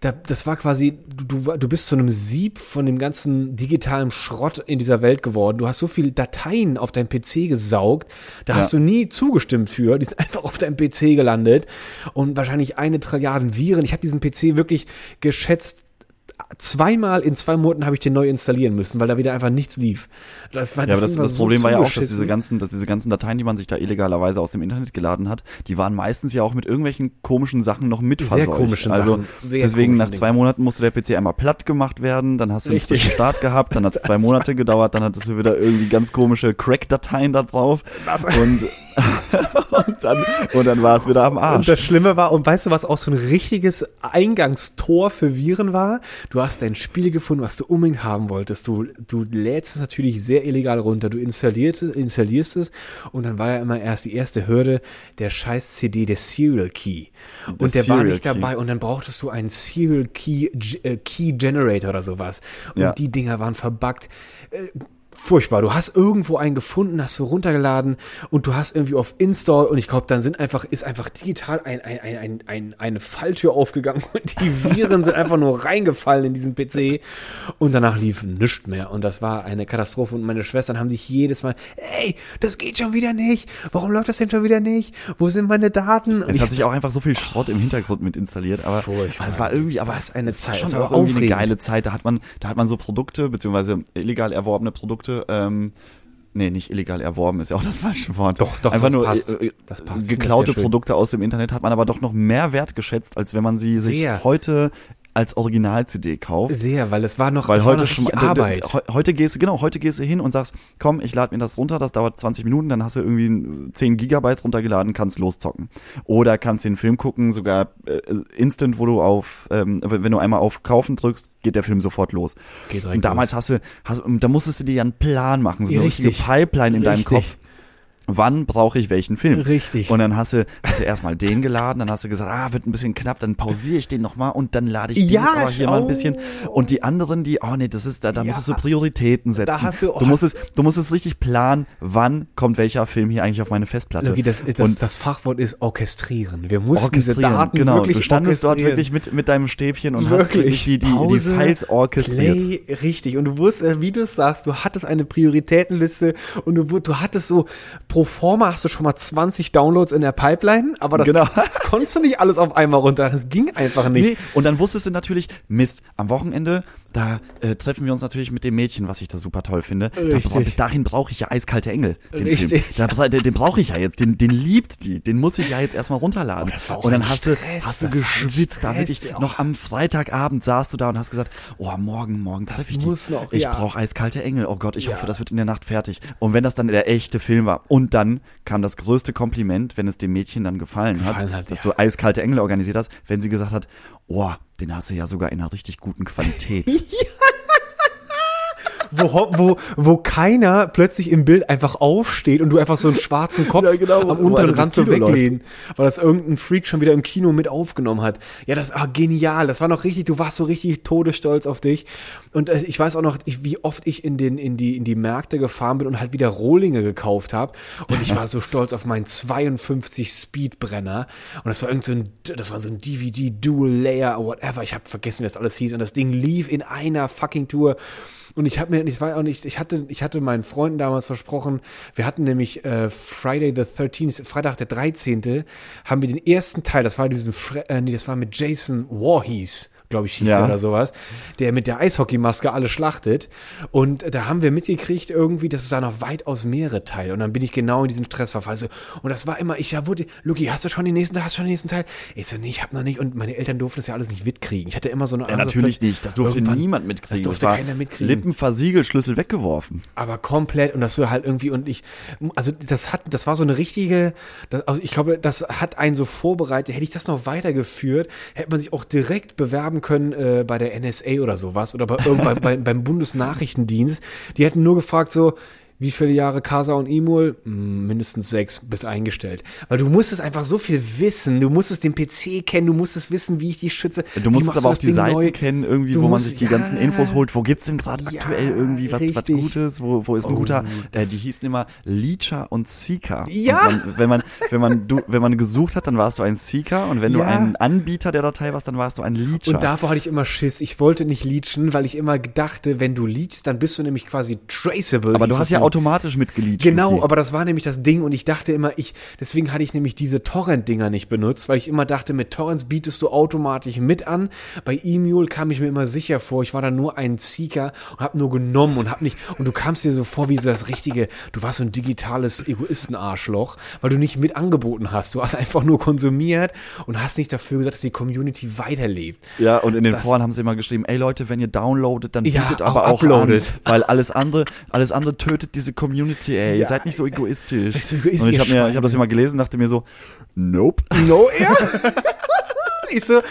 da, das war quasi, du, du, du bist zu einem Sieb von dem ganzen digitalen Schrott in dieser Welt geworden. Du hast so viele Dateien auf deinem PC gesaugt, da hast Ja. du nie zugestimmt für, die sind einfach auf deinem PC gelandet und wahrscheinlich eine Trilliarden Viren. Ich habe diesen PC wirklich geschätzt zweimal in zwei Monaten habe ich den neu installieren müssen, weil da wieder einfach nichts lief. Das war Ja, aber das, das so Problem war ja auch, dass diese ganzen, dass diese ganzen Dateien, die man sich da illegalerweise aus dem Internet geladen hat, die waren meistens ja auch mit irgendwelchen komischen Sachen noch mit Sehr komischen also Sachen. Sehr deswegen nach zwei Monaten musste der PC einmal platt gemacht werden, dann hast du einen Richtig. frischen Start gehabt, dann hat es zwei Monate gedauert, dann hattest du wieder irgendwie ganz komische Crack-Dateien da drauf und, und dann und dann war es wieder am Und Arsch. das Schlimme war, und weißt du, was auch so ein richtiges Eingangstor für Viren war? Du hast dein Spiel gefunden, was du unbedingt haben wolltest. Du, du lädst es natürlich sehr illegal runter. Du installierst, installierst es und dann war ja immer erst die erste Hürde der scheiß CD, der Serial Key. Und der, war Serial nicht Key. dabei und dann brauchtest du einen Serial Key, äh, Key Generator oder sowas. Und Ja. die Dinger waren verbuggt. Äh, Furchtbar. Du hast irgendwo einen gefunden, hast du runtergeladen und du hast irgendwie auf Install und ich glaube, dann sind einfach, ist einfach digital ein, ein, ein, ein, ein, eine Falltür aufgegangen und die Viren sind einfach nur reingefallen in diesen PC und danach lief nichts mehr und das war eine Katastrophe und meine Schwestern haben sich jedes Mal, ey, das geht schon wieder nicht. Warum läuft das denn schon wieder nicht? Wo sind meine Daten? Und Es hat sich auch einfach so viel Schrott im Hintergrund mit installiert, aber Furchtbar. es war irgendwie, aber eine es war Zeit, schon es war auch irgendwie eine aufregend. geile Zeit. Da hat man, da hat man so Produkte beziehungsweise illegal erworbene Produkte. Ähm, Nee, nicht illegal erworben ist ja auch das falsche Wort. Doch, doch, Einfach das nur passt. äh, äh, Das passt. Das geklaute schön. Produkte aus dem Internet hat man aber doch noch mehr wertgeschätzt, als wenn man sie sich Sehr. heute als Original-CD kauft. Sehr, weil es war noch, Weil es war heute noch schon, Arbeit. heu- heute gehst du, genau, heute gehst du hin und sagst, komm, ich lade mir das runter, das dauert 20 Minuten, dann hast du irgendwie 10 Gigabyte runtergeladen, kannst loszocken. Oder kannst den Film gucken, sogar äh, instant, wo du auf, ähm, wenn du einmal auf Kaufen drückst, geht der Film sofort los. Geht und damals hast du, hast, da musstest du dir ja einen Plan machen, so eine Richtig. richtige Pipeline in deinem Richtig. Kopf. Wann brauche ich welchen Film? Richtig. Und dann hast du, hast du erstmal den geladen, dann hast du gesagt, ah, wird ein bisschen knapp, dann pausiere ich den nochmal und dann lade ich den Ja, jetzt aber hier mal ein oh. bisschen. Und die anderen, die, oh nee, das ist, da, da Ja. musstest du Prioritäten setzen. Da hast du- oh. du musst es, du musst es richtig planen, wann kommt welcher Film hier eigentlich auf meine Festplatte. Logi, das, das, und das Fachwort ist orchestrieren. Wir mussten diese orchestrieren, Daten genau. wirklich Du standest dort wirklich mit, mit deinem Stäbchen und hast Wirklich. wirklich die, die, die Pause, Files orchestriert. Play, richtig. Und du wusstest, wie du es sagst, du hattest eine Prioritätenliste und du, du hattest so, pro forma hast du schon mal 20 Downloads in der Pipeline, aber das, Genau. das konntest du nicht alles auf einmal runter. Das ging einfach nicht. Nee, und dann wusstest du natürlich, Mist, am Wochenende, da äh, treffen wir uns natürlich mit dem Mädchen, was ich da super toll finde. Da, bis dahin brauche ich ja eiskalte Engel, den Richtig. Film. Da, den, den brauche ich ja jetzt, den, den liebt die, den muss ich ja jetzt erstmal runterladen. Oh, das war auch und dann ein hast du, Stress, hast du das war ein geschwitzt, da Stress, wirklich ja. noch am Freitagabend saßt du da und hast gesagt, oh, morgen, morgen treffe ich die. muss noch, ich ja. brauche eiskalte Engel, oh Gott, ich Ja. hoffe, das wird in der Nacht fertig. Und wenn das dann der echte Film war und dann kam das größte Kompliment, wenn es dem Mädchen dann gefallen, hat, Gefallen hat, dass ja. du eiskalte Engel organisiert hast, wenn sie gesagt hat, oh, den hast du ja sogar in einer richtig guten Qualität. wo, wo, wo keiner plötzlich im Bild einfach aufsteht und du einfach so einen schwarzen Kopf Ja, genau, am unteren Rand so weglehnen, weil das irgendein Freak schon wieder im Kino mit aufgenommen hat. Ja, das war genial. Das war noch richtig, du warst so richtig todesstolz auf dich. Und äh, ich weiß auch noch, wie oft ich in, den, in, die, in die Märkte gefahren bin und halt wieder Rohlinge gekauft habe. Und ich war so stolz auf meinen 52 Speedbrenner. Und das war irgend so ein, das war so ein DVD Dual Layer, whatever. Ich habe vergessen, wie das alles hieß. Und das Ding lief in einer fucking Tour. Und ich habe mir, ich war auch nicht, ich hatte, ich hatte meinen Freunden damals versprochen, wir hatten nämlich äh, Friday the 13th, Freitag der 13., haben wir den ersten Teil, das war diesen, äh, nee, das war mit Jason Voorhees glaube ich, hieß Ja. der oder sowas, der mit der Eishockeymaske alle schlachtet. Und da haben wir mitgekriegt irgendwie, dass es da noch weitaus mehrere Teile. Und dann bin ich genau in diesen Stress verfallen. So, und das war immer, ich ja wurde, Luki, hast du schon den nächsten Teil, hast du schon den nächsten Teil? Ich so, nee, ich hab noch nicht. Und meine Eltern durften das ja alles nicht mitkriegen. Ich hatte immer so eine Ja, natürlich nicht. Das durfte niemand mitkriegen. Das durfte war keiner mitkriegen. Lippen versiegelt, Schlüssel weggeworfen. aber komplett und das so halt irgendwie und ich also das hat das war so eine richtige das, also ich glaube das hat einen so vorbereitet hätte ich das noch weitergeführt hätte man sich auch direkt bewerben können äh, bei der NSA oder sowas oder bei, bei, beim Bundesnachrichtendienst. Die hätten nur gefragt so wie viele Jahre Casa und Imul? Hm, Mindestens sechs bis eingestellt. Weil du musstest einfach so viel wissen. Du musstest den PC kennen, du musstest wissen, wie ich die schütze. Du musstest aber auch die Ding Seiten neu. kennen, irgendwie, Du wo man musst- sich die ja. ganzen Infos holt. Wo gibt's denn gerade Ja, aktuell irgendwie was, was. Gutes? Wo, wo ist ein Oh, guter? Äh, die hießen immer Leecher und Seeker. Ja. Und man, wenn man, wenn man, du, wenn man gesucht hat, dann warst du ein Seeker und wenn du Ja. ein Anbieter der Datei warst, dann warst du ein Leecher. Und davor hatte ich immer Schiss. Ich wollte nicht leechen, weil ich immer dachte, wenn du leechst, dann bist du nämlich quasi traceable. aber du hast ja. Automatisch mitgeleached. Genau, aber das war nämlich das Ding und ich dachte immer, ich, deswegen hatte ich nämlich diese Torrent-Dinger nicht benutzt, weil ich immer dachte, mit Torrents bietest du automatisch mit an. Bei E-Mule kam ich mir immer sicher vor, ich war da nur ein Seeker und hab nur genommen und hab nicht, und du kamst dir so vor wie so das richtige, du warst so ein digitales Egoisten-Arschloch, weil du nicht mit angeboten hast. Du hast einfach nur konsumiert und hast nicht dafür gesagt, dass die Community weiterlebt. Ja, und in den Das- Foren haben sie immer geschrieben, ey Leute, wenn ihr downloadet, dann Ja, bietet auch aber auch, uploadet. an, weil alles andere, alles andere tötet diese Community, ey. ihr Ja, seid nicht so egoistisch. so egoistisch, und ich habe mir, Schweine. ich habe das immer gelesen, dachte mir so, nope. No, ja. Ich so,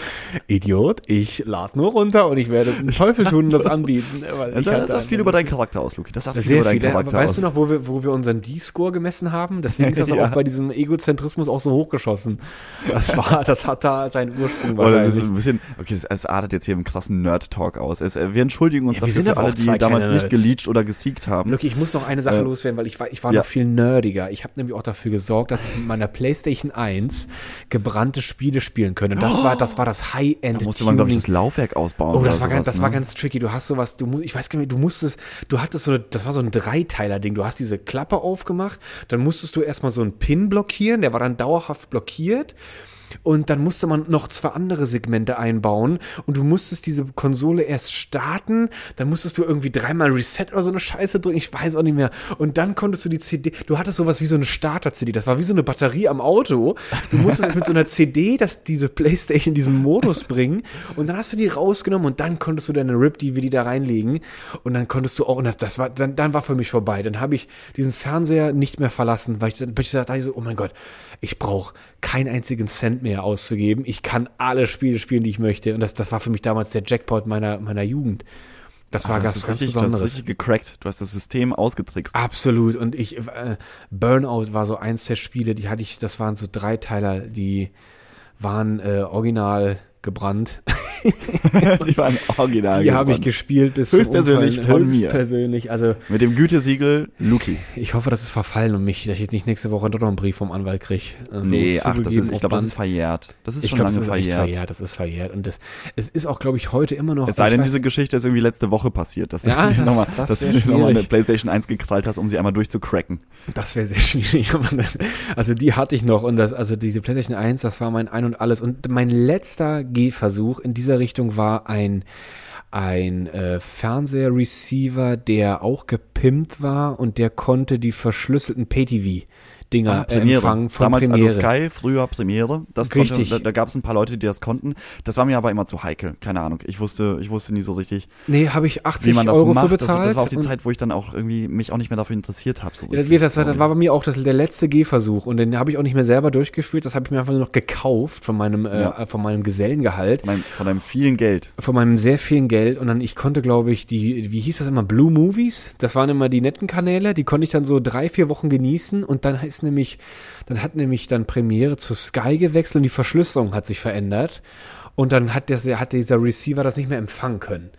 Idiot, ich lad nur runter und ich werde den Teufel tun und das anbieten. Das, das sagt viel über deinen Charakter aus, Luki. Das sagt viel Sehr über deinen viel. Aber Charakter weißt aus. du noch, wo wir, wo wir unseren D-Score gemessen haben? Deswegen ist das Ja. auch bei diesem Egozentrismus auch so hochgeschossen. Das war, das hat da seinen Ursprung Oder das ist ein bisschen, okay, es, artet jetzt hier im krassen Nerd-Talk aus. Es, äh, wir entschuldigen uns Ja, dafür für alle, die damals nicht geleached oder gesiegt haben. Look, ich muss noch eine Sache Äh, loswerden, weil ich war, ich war ja. noch viel nerdiger. Ich habe nämlich auch dafür gesorgt, dass ich mit meiner PlayStation 1 gebrannte Spiele spielen können. Und das war, das war das High-End. da musste man, glaube ich, das Laufwerk ausbauen. Oh, das war, ganz, sowas, das war ne? ganz tricky. Du hast sowas, du mu- ich weiß gar nicht, du musstest, du hattest so, eine, das war so ein Dreiteiler-Ding. Du hast diese Klappe aufgemacht, dann musstest du erstmal so einen Pin blockieren, der war dann dauerhaft blockiert. Und dann musste man noch zwei andere Segmente einbauen und du musstest diese Konsole erst starten, dann musstest du irgendwie dreimal Reset oder so eine Scheiße drücken, ich weiß auch nicht mehr. Und dann konntest du die CD, du hattest sowas wie so eine Starter-CD, das war wie so eine Batterie am Auto. Du musstest mit so einer CD das, diese Playstation in diesen Modus bringen und dann hast du die rausgenommen und dann konntest du deine RIP-DVD da reinlegen und dann konntest du auch, und das, das war, dann, dann war für mich vorbei. Dann habe ich diesen Fernseher nicht mehr verlassen, weil ich, weil ich dachte so, oh mein Gott, ich brauche keinen einzigen Cent mehr auszugeben. Ich kann alle Spiele spielen, die ich möchte. Und das, das war für mich damals der Jackpot meiner, meiner Jugend. Das war Ah, das ganz, ganz richtig, das ist Besonderes. richtig gecrackt. Du hast das System ausgetrickst. Absolut. Und ich, äh, Burnout war so eins der Spiele, die hatte ich, das waren so Dreiteiler, die waren äh, original gebrannt. die waren original. Die habe ich gespielt bis zum Höchstpersönlich von mir. Höchstpersönlich. Also Mit dem Gütesiegel Luki. ich hoffe, das ist verfallen und mich, dass ich jetzt nicht nächste Woche doch noch einen Brief vom Anwalt kriege. Also, nee, ach, das ist, ich glaube, das ist verjährt. Das ist Ich schon glaube, lange das ist verjährt. verjährt. Das ist verjährt. Und das, es ist auch, glaube ich, heute immer noch. Es sei denn, weiß- diese Geschichte ist irgendwie letzte Woche passiert, dass Ja, du nochmal, das dass du nochmal eine. Playstation 1 gekrallt hast, um sie einmal durchzucracken. Das wäre sehr schwierig. Also die hatte ich noch und das, also diese PlayStation 1, das war mein Ein und Alles. Und mein letzter Gehversuch in dieser Richtung war ein ein äh, Fernseher-Receiver, der auch gepimpt war und der konnte die verschlüsselten Pay-TV Dinger äh, empfangen von Damals Premiere. also Sky, früher Premiere. Das Richtig. Konnte, da, da gab es ein paar Leute, die das konnten. Das war mir aber immer zu heikel. Keine Ahnung. Ich wusste, ich wusste nie so richtig, nee, habe ich 80 wie man das Euro macht. für Das, bezahlt. das war auch die Zeit, wo ich dann auch irgendwie mich auch nicht mehr dafür interessiert habe. So Ja, das, das, war, das war bei mir auch das, der letzte Gehversuch und den habe ich auch nicht mehr selber durchgeführt. Das habe ich mir einfach nur noch gekauft von meinem, äh, Ja. von meinem Gesellengehalt. Von einem, von einem vielen Geld. von meinem sehr vielen Geld und dann ich konnte glaube ich die wie hieß das immer Blue Movies das waren immer die netten Kanäle die konnte ich dann so drei vier Wochen genießen und dann ist nämlich dann hat nämlich dann Premiere zu Sky gewechselt und die Verschlüsselung hat sich verändert. Und dann hat das hat dieser Receiver das nicht mehr empfangen können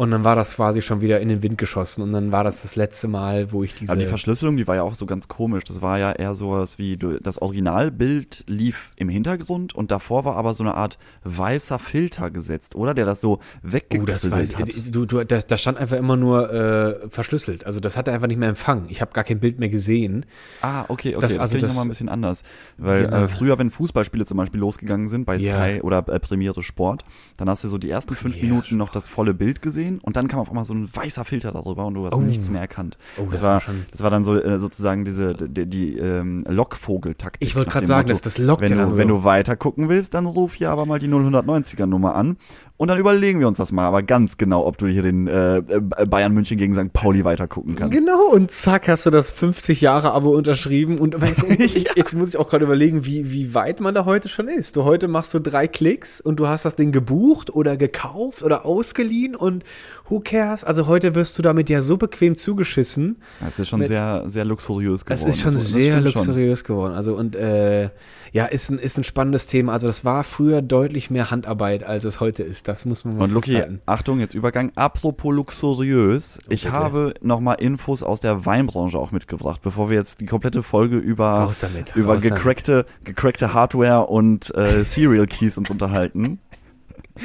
Und dann war das quasi schon wieder in den Wind geschossen. Und dann war das das letzte Mal, wo ich diese. Aber die Verschlüsselung, die war ja auch so ganz komisch. Das war ja eher sowas wie, das Originalbild lief im Hintergrund und davor war aber so eine Art weißer Filter gesetzt, oder? Der das so Oh, das weggekrisselt weiß hat. ich. Du, du, da, da stand einfach immer nur äh, verschlüsselt. Also das hat er einfach nicht mehr empfangen. Ich habe gar kein Bild mehr gesehen. Ah, okay, okay. Das- Das, also kenne ich das- nochmal ein bisschen anders. Weil Genau. äh, früher, wenn Fußballspiele zum Beispiel losgegangen sind bei. Sky oder äh, Premiere Sport, dann hast du so die ersten fünf Premiere Minuten noch das volle Bild gesehen und dann kam auf einmal so ein weißer Filter darüber und du hast Oh. nichts mehr erkannt. Oh, das, das war, schon- das war dann so äh, sozusagen diese die, die ähm, Lockvogeltaktik. Ich wollte gerade sagen, Motto, das- das lockt wenn ja du, dann Wenn so. du weiter gucken willst, dann ruf hier aber mal die 0190er Nummer an und dann überlegen wir uns das mal, aber ganz genau, ob du hier den äh, äh, Bayern München gegen St. Pauli weiter gucken kannst. Genau, und zack, hast du das 50 Jahre Abo unterschrieben. Und ich, jetzt muss ich auch gerade überlegen, wie, wie weit man da heute schon ist. Du heute machst du drei Klicks und du hast das Ding gebucht oder gekauft oder ausgeliehen und who cares? Also heute wirst du damit ja so bequem zugeschissen. Das ist schon Mit- sehr, sehr luxuriös Das geworden. ist schon das sehr stimmt schon. luxuriös geworden. Also und äh, ja, ist ein, ist ein spannendes Thema. Also das war früher deutlich mehr Handarbeit, als es heute ist. Das muss man mal Und festhalten. Achtung, jetzt Übergang. Apropos luxuriös. Ich bitte. habe nochmal Infos aus der Weinbranche auch mitgebracht, bevor wir jetzt die komplette Folge über, damit, über gecrackte, gecrackte Hardware und äh, Serial Keys uns unterhalten.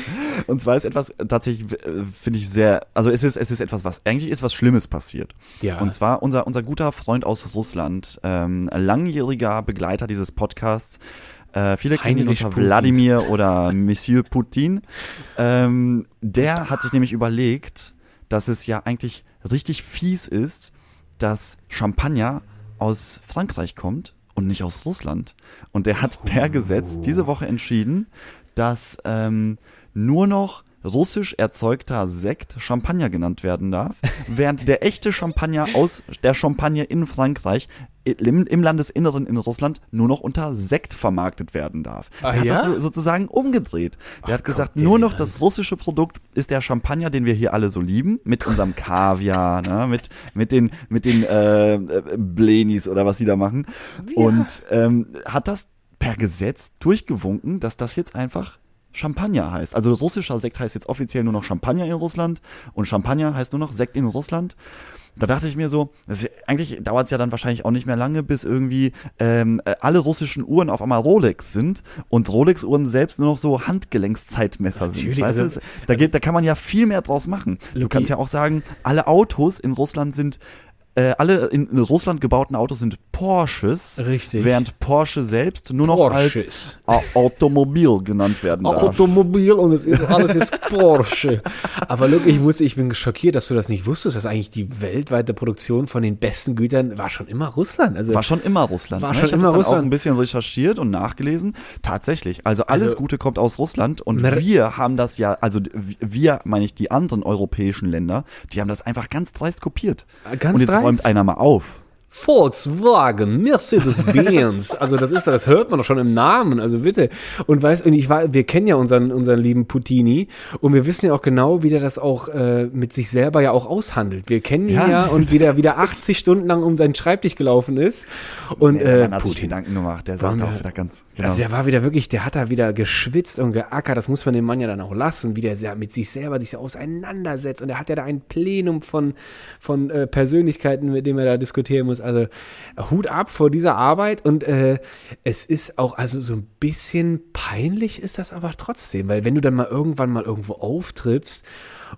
Und zwar ist etwas tatsächlich, äh, finde ich sehr, also es ist, es ist etwas, was eigentlich ist was Schlimmes passiert. Ja. Und zwar unser, unser guter Freund aus Russland, ähm, langjähriger Begleiter dieses Podcasts, äh, viele kennen ihn unter. Wladimir oder Monsieur Putin. Ähm, der hat sich nämlich überlegt, dass es ja eigentlich richtig fies ist, dass Champagner aus Frankreich kommt und nicht aus Russland. Und der hat per Gesetz diese Woche entschieden, dass ähm, nur noch russisch erzeugter Sekt Champagner genannt werden darf, während der echte Champagner aus der Champagne in Frankreich im, im Landesinneren in Russland nur noch unter Sekt vermarktet werden darf. Ah, der hat ja? das so, sozusagen umgedreht. Der hat Gott, gesagt, nur noch Land. das russische Produkt ist der Champagner, den wir hier alle so lieben, mit unserem Kaviar, ne, mit, mit den, mit den äh, äh, Blenis oder was sie da machen. Und ähm, hat das per Gesetz durchgewunken, dass das jetzt einfach Champagner heißt. Also russischer Sekt heißt jetzt offiziell nur noch Champagner in Russland und Champagner heißt nur noch Sekt in Russland. Da dachte ich mir so, ist, eigentlich dauert es ja dann wahrscheinlich auch nicht mehr lange, bis irgendwie ähm, äh, alle russischen Uhren auf einmal Rolex sind und Rolex-Uhren selbst nur noch so Handgelenkszeitmesser sind. Natürlich, Weißt du, also- da, geht, da kann man ja viel mehr draus machen. Du Luki- kannst ja auch sagen, alle Autos in Russland sind äh, alle in, in Russland gebauten Autos sind Porsches, Richtig. während Porsche selbst nur noch Porsches. als A Automobil genannt werden darf. Automobil und es ist alles jetzt Porsche. Aber look, ich wusste, ich bin schockiert, dass du das nicht wusstest, dass eigentlich die weltweite Produktion von den besten Gütern war schon immer Russland. Also War schon immer Russland. War ne? schon ich habe immer dann auch Russland. ein bisschen recherchiert und nachgelesen. Tatsächlich. Also alles Also- Gute kommt aus Russland und wir haben das ja, also wir, meine ich, die anderen europäischen Länder, die haben das einfach ganz dreist kopiert. Ganz dreist? Räumt einer mal auf. Volkswagen, Mercedes-Benz. Also das ist, das hört man doch schon im Namen. Also bitte. Und weißt, und ich war, wir kennen ja unseren, unseren lieben Putini und wir wissen ja auch genau, wie der das auch äh, mit sich selber ja auch aushandelt. Wir kennen ihn Ja. ja, und wie der wieder 80 Stunden lang um seinen Schreibtisch gelaufen ist. Und Der äh, hat sich Putin. Gedanken gemacht. Der saß da auch wieder ganz. Genau. Also der war wieder wirklich, der hat da wieder geschwitzt und geackert. Das muss man dem Mann ja dann auch lassen, wie der sehr mit sich selber sich auseinandersetzt. Und er hat ja da ein Plenum von, von äh, Persönlichkeiten, mit dem er da diskutieren muss. Also Hut ab vor dieser Arbeit. Und äh, es ist auch, also so ein bisschen peinlich ist das aber trotzdem. Weil wenn du dann mal irgendwann mal irgendwo auftrittst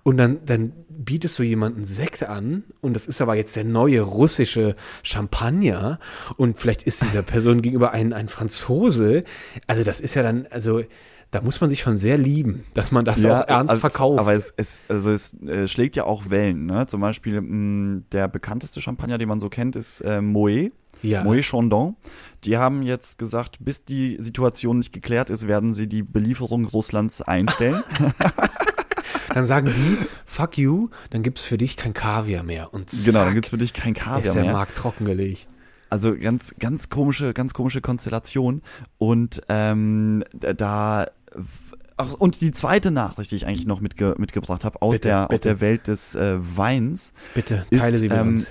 und dann, dann bietest du jemanden Sekt an und das ist aber jetzt der neue russische Champagner und vielleicht ist dieser Person gegenüber ein, ein Franzose. Also das ist ja dann, also da muss man sich schon sehr lieben, dass man das auch ernst also, verkauft. Aber es, es, also es äh, schlägt ja auch Wellen. Ne? Zum Beispiel mh, der bekannteste Champagner, den man so kennt, ist äh, Moet. Ja. Moet Chandon. Die haben jetzt gesagt, bis die Situation nicht geklärt ist, werden sie die Belieferung Russlands einstellen. dann sagen die, fuck you, dann gibt's für dich kein Kaviar mehr. Und zack, genau, dann gibt's für dich kein ist Kaviar der mehr. Markt trockengelegt. Also ganz, ganz komische, ganz komische Konstellation. Und ähm, da ach, und die zweite Nachricht, die ich eigentlich noch mitge mitgebracht habe aus Bitte, der aus der Welt des äh, Weins. Bitte, Ist, teile sie mit ähm, uns.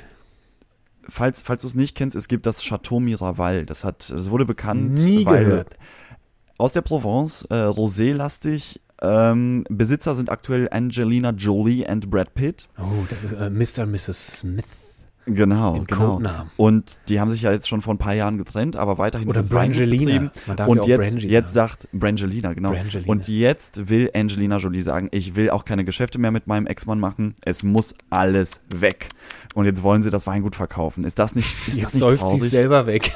Falls falls du es nicht kennst, es gibt das Chateau Miraval. Das hat, es wurde bekannt, Nie weil gehört. aus der Provence, äh, Rosé-lastig, Ähm, Besitzer sind aktuell Angelina Jolie und Brad Pitt. Oh, das ist äh, Mr. und Mrs. Smith. Genau, Im genau. Codenamen. Und die haben sich ja jetzt schon vor ein paar Jahren getrennt, aber weiterhin Oder dieses Weingut Brangelina. Und ja jetzt, jetzt sagt Brangelina, genau. Brangelina. Und jetzt will Angelina Jolie sagen, ich will auch keine Geschäfte mehr mit meinem Ex-Mann machen. Es muss alles weg. Und jetzt wollen sie das Weingut verkaufen. Ist das nicht, ist das Jetzt nicht säuft sie traurig? selber weg.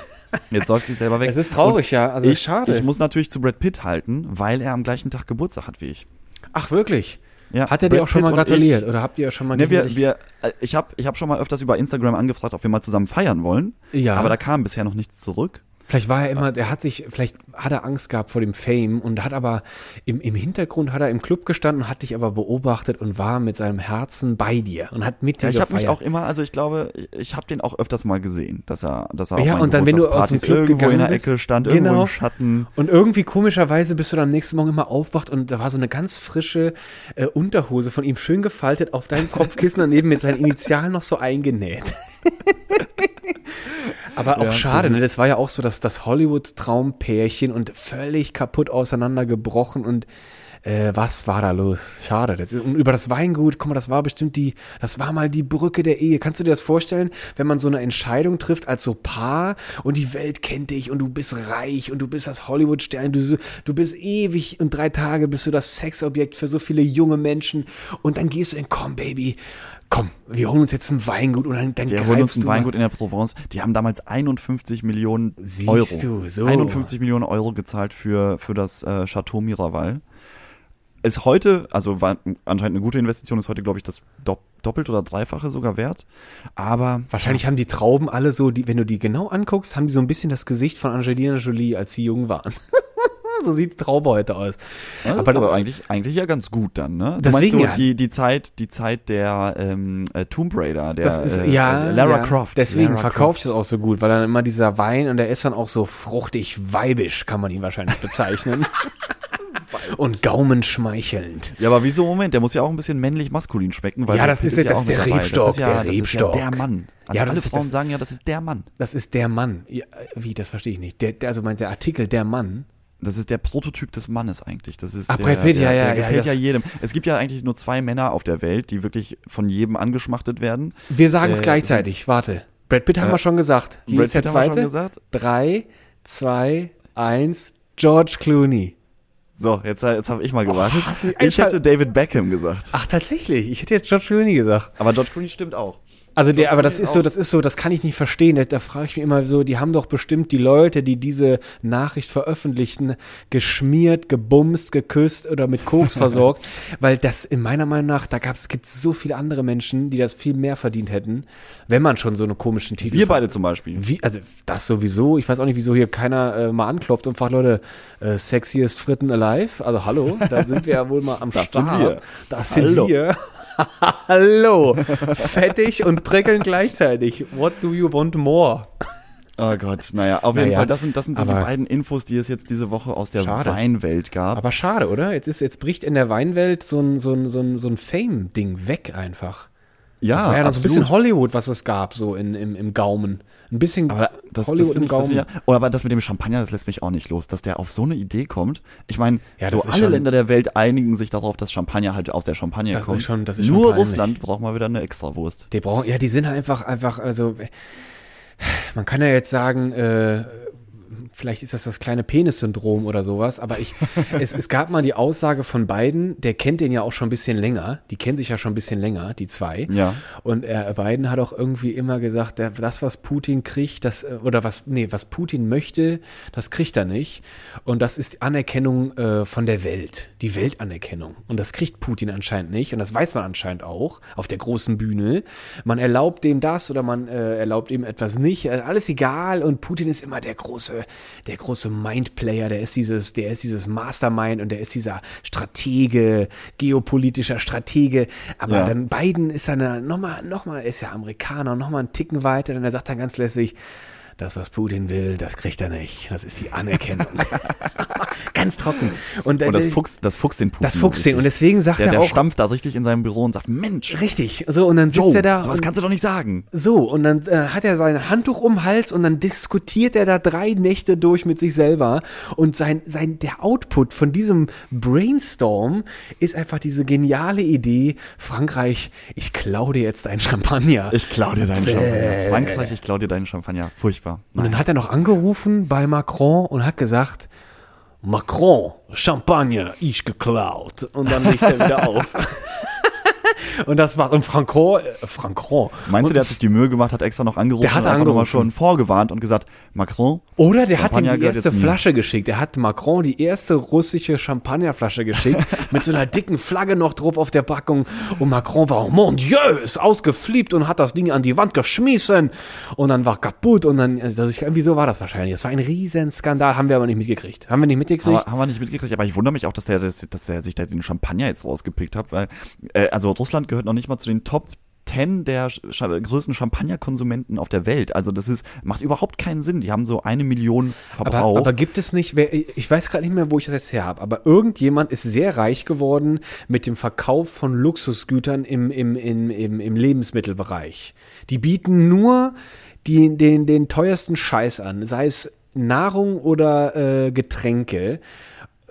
Jetzt säuft sie selber weg. Es ist traurig, Und ja. Also ich, schade. Ich muss natürlich zu Brad Pitt halten, weil er am gleichen Tag Geburtstag hat wie ich. Ach, wirklich? Ja, Hat er dir Brad auch schon Pitt mal gratuliert? Ich, Oder habt ihr schon mal Ne, wir, wir, äh, ich habe ich hab schon mal öfters über Instagram angefragt, ob wir mal zusammen feiern wollen. Ja. Aber da kam bisher noch nichts zurück. Vielleicht war er immer, der hat sich, vielleicht hat er Angst gehabt vor dem Fame und hat aber im, im Hintergrund hat er im Club gestanden, hat dich aber beobachtet und war mit seinem Herzen bei dir und hat mit dir Ja, ich habe mich auch immer, also ich glaube, ich- habe den auch öfters mal gesehen, dass er, dass er Ja, und dann, wenn du aus dem Club irgendwo in der bist, Ecke stand, irgendwo genau. im Schatten. Und irgendwie komischerweise bist du dann am nächsten Morgen immer aufwacht und da war so eine ganz frische äh, Unterhose von ihm schön gefaltet auf deinem Kopfkissen daneben mit seinen Initialen noch so eingenäht. Aber auch Ja, schade, ne? Das war ja auch so das, das Hollywood-Traumpärchen und völlig kaputt auseinandergebrochen und äh, was war da los? Schade. Das ist, und über das Weingut, guck mal, das war bestimmt die, das war mal die Brücke der Ehe. Kannst du dir das vorstellen, wenn man so eine Entscheidung trifft als so Paar und die Welt kennt dich und du bist reich und du bist das Hollywood-Stern, du, du bist ewig und drei Tage bist du das Sexobjekt für so viele junge Menschen und dann gehst du in, komm Baby, komm, wir holen uns jetzt ein Weingut und dann, dann Wir holen uns ein mal- Weingut in der Provence. Die haben damals 51 Millionen Siehst Euro. du, so. 51 Millionen Euro gezahlt für, für das äh, Chateau Miraval. Ist heute, also war anscheinend eine gute Investition, ist heute, glaube ich, das Dopp doppelt oder dreifache sogar wert. Aber Wahrscheinlich haben die Trauben alle so, die, wenn du die genau anguckst, haben die so ein bisschen das Gesicht von Angelina Jolie, als sie jung waren. so sieht Traube heute aus. Ja, aber, aber, eigentlich, eigentlich ja ganz gut dann, ne? Du Deswegen meinst ja. so die, die Zeit, die Zeit der ähm, äh, Tomb Raider, der ist, äh, ja, äh, Lara ja, Croft. Deswegen Lara verkauft es auch so gut, weil dann immer dieser Wein und der ist dann auch so fruchtig, weibisch, kann man ihn wahrscheinlich bezeichnen. und gaumenschmeichelnd. Ja, aber wieso Moment? Der muss ja auch ein bisschen männlich-maskulin schmecken, weil Ja, das Pitt ist ja- das auch ist der. Rebstock, das ist ja, der das Rebstock. Ist ja der Mann. Also Ja, das alle ist- Frauen das- sagen ja, das ist der Mann. Das ist der Mann. Ja, wie, das verstehe ich nicht. Der, der, also meint der Artikel der Mann. Das ist der Prototyp des Mannes eigentlich. Das ist Ach, der, Brad Pitt, der, ja, ja, der ja, gefällt das- ja jedem. Es gibt ja eigentlich nur zwei Männer auf der Welt, die wirklich von jedem angeschmachtet werden. Wir sagen es Äh, gleichzeitig. Warte. Brad Pitt haben Äh, wir schon gesagt. Wie Brad ist der Pitt haben wir zweite? schon gesagt. Drei, zwei, eins. George Clooney. So, jetzt, jetzt habe ich mal gewartet. mich ich hätte David Beckham gesagt. Ach, tatsächlich. Ich hätte jetzt George Clooney gesagt. Aber George Clooney stimmt auch. Also der, aber das ist so, das ist so, das kann ich nicht verstehen. Da, frage ich mich immer so, die haben doch bestimmt die Leute, die diese Nachricht veröffentlichten, geschmiert, gebumst, geküsst oder mit Koks versorgt, weil das in meiner Meinung nach, da gab's, gibt so viele andere Menschen, die das viel mehr verdient hätten, wenn man schon so eine komischen Titel Wir beide zum Beispiel. Wie, also das sowieso. Ich weiß auch nicht, wieso hier keiner äh, mal anklopft und fragt, Leute, äh, sexiest Fritten alive? Also hallo, da sind wir ja wohl mal am Das sind Start. wir. Das sind Hallo. wir. hallo. Fettig und prickelnd gleichzeitig. What do you want more? Oh Gott, naja, auf jeden Naja, Fall, das sind, das sind so die beiden Infos, die es jetzt diese Woche aus der Schade. Weinwelt gab. Aber schade, oder? Jetzt ist, jetzt bricht in der Weinwelt so ein, so ein, so ein, so ein Fame-Ding weg einfach. ja, Das war ja dann so ein bisschen. Hollywood, was es gab, so in, im, im Gaumen. Ein bisschen Aber das, das Hollywood finde im ich, das Gaumen. wieder, oh, aber das mit dem Champagner, das lässt mich auch nicht los, dass der auf so eine Idee kommt. Ich meine, Ja, so das ist alle schon- Länder der Welt einigen sich darauf, dass Champagner halt aus der Champagne Das ist kommt. schon- das ist schon Nur peinlich. Russland braucht mal wieder eine Extrawurst. Die brauchen, ja, die sind einfach, einfach, also, man kann ja jetzt sagen, äh, vielleicht ist das das kleine Penis-Syndrom oder sowas, aber ich, es, es gab mal die Aussage von beiden, der kennt den ja auch schon ein bisschen länger, die kennen sich ja schon ein bisschen länger, die zwei. Ja. Und er, Biden hat auch irgendwie immer gesagt, der, das, was Putin kriegt, das, äh, oder was, nee, was Putin möchte, das kriegt er nicht. Und das ist die Anerkennung äh, von der Welt, die Weltanerkennung. Und das kriegt Putin anscheinend nicht. Und das weiß man anscheinend auch auf der großen Bühne. Man erlaubt dem das oder man äh, erlaubt ihm etwas nicht. Äh, alles egal. Und Putin ist immer der große, der große Mindplayer. Der ist dieses, der ist dieses Mastermind und der ist dieser Stratege, geopolitischer Stratege. Aber Ja. dann Biden ist dann nochmal, nochmal, ist ja Amerikaner, nochmal einen Ticken weiter, denn er sagt dann ganz lässig, das, was Putin will, das kriegt er nicht. Das ist die Anerkennung. ganz trocken. Und, äh, Und das Fuchs, das Fuchs den Putin. das fuchst den. Und deswegen sagt der, er der auch, stampft da richtig in seinem Büro und sagt, Mensch, richtig, so, und dann sitzt Joe, er da. sowas und- kannst du doch nicht sagen. So, und dann äh, hat er sein Handtuch um den Hals und dann diskutiert er da drei Nächte durch mit sich selber. Und sein, sein, der Output von diesem Brainstorm ist einfach diese geniale Idee, Frankreich, ich klau dir jetzt ein Champagner. Ich klau dir deinen Champagner. Frankreich, ich klau dir deinen Champagner. Furchtbar. Und dann hat er noch angerufen bei Macron und hat gesagt, Macron, Champagner, ich geklaut. Und dann legt er wieder auf. Und das war, und Francon, äh, Francon. Meinst du, der hat sich die Mühe gemacht, hat extra noch angerufen Der hat und angerufen. schon vorgewarnt und gesagt, Macron, Oder der hat ihm Champagner die erste. Flasche geschickt. Er hat Macron die erste russische Champagnerflasche geschickt mit so einer dicken Flagge noch drauf auf der Packung. Und Macron war, mon Dieu, ist ausgeflippt und hat das Ding an die Wand geschmissen. Und dann war kaputt und dann, also ich, irgendwie so war das wahrscheinlich. Das war ein Riesenskandal, haben wir aber nicht mitgekriegt. Haben wir nicht mitgekriegt? wir, haben wir nicht mitgekriegt, aber ich wundere mich auch, dass der, dass, dass der sich da den Champagner jetzt rausgepickt hat, weil, äh, also Russland gehört noch nicht mal zu den Top 10 der größten Champagnerkonsumenten auf der Welt. Also das ist, macht überhaupt keinen Sinn. Die haben so eine Million Verbrauch. Aber, aber gibt es nicht, wer, ich weiß gerade nicht mehr, wo ich das jetzt her habe, aber irgendjemand ist sehr reich geworden mit dem Verkauf von Luxusgütern im, im, im, im, im Lebensmittelbereich. Die bieten nur die, den, den teuersten Scheiß an, sei es Nahrung oder äh, Getränke.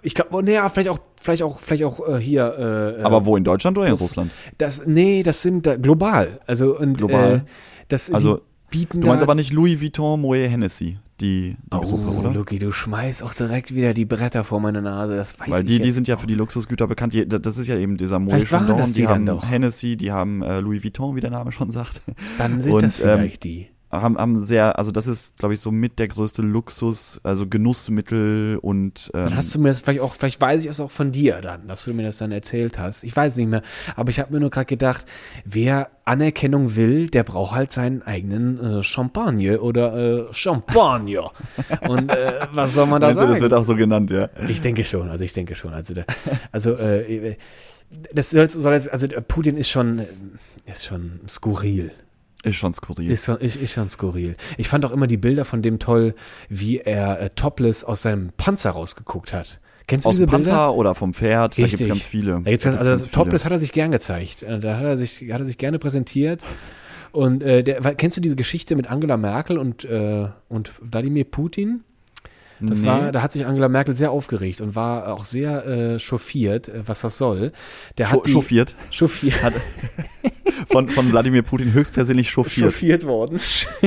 Ich glaube, naja, vielleicht auch, vielleicht auch, vielleicht auch äh, hier. Äh, aber wo, in Deutschland oder in Russland? das, nee, das sind äh, global. Also und Global. Äh, das Also, bieten Du meinst da, aber nicht Louis Vuitton, Moet Hennessy, die, die Oh, Gruppe, oder? Luki, du schmeißt auch direkt wieder die Bretter vor meine Nase. Das weiß Weil ich die, die sind ja für die Luxusgüter bekannt. Die, das ist ja eben dieser waren Chandon, das die die haben doch. Hennessy, die haben äh, Louis Vuitton, wie der Name schon sagt. Dann sind Und, das ähm, vielleicht die. Haben, haben sehr, also das ist, glaube ich, so mit der größte Luxus, also Genussmittel und ähm, Dann hast du mir das vielleicht auch, vielleicht weiß ich es auch von dir dann, dass du mir das dann erzählt hast. Ich weiß nicht mehr, aber ich habe mir nur gerade gedacht, wer Anerkennung will, der braucht halt seinen eigenen äh, Champagner oder äh, Champagner. Und äh, was soll man da meinst du, sagen? das wird auch so genannt, ja. Ich denke schon, also ich denke schon. Also, der, also äh, das soll, soll jetzt, also der Putin ist schon, äh, ist schon skurril. Ist schon skurril. Ist schon, ist, ist schon skurril. Ich fand auch immer die Bilder von dem toll, wie er äh, topless aus seinem Panzer rausgeguckt hat. Kennst du Aus diese dem Panzer Bilder? oder vom Pferd, da gibt's ganz viele. Da gibt's Da gibt's also ganz viele. topless hat er sich gern gezeigt. Äh, Da hat er sich, hat er sich gerne präsentiert. Und äh, der, kennst du diese Geschichte mit Angela Merkel und, äh, und Wladimir Putin? Das Nee. war, da hat sich Angela Merkel sehr aufgeregt und war auch sehr äh, chauffiert, äh, was das soll. Der Scho hat die, chauffiert. chauffiert, Von, von Wladimir Putin höchstpersönlich chauffiert. chauffiert worden.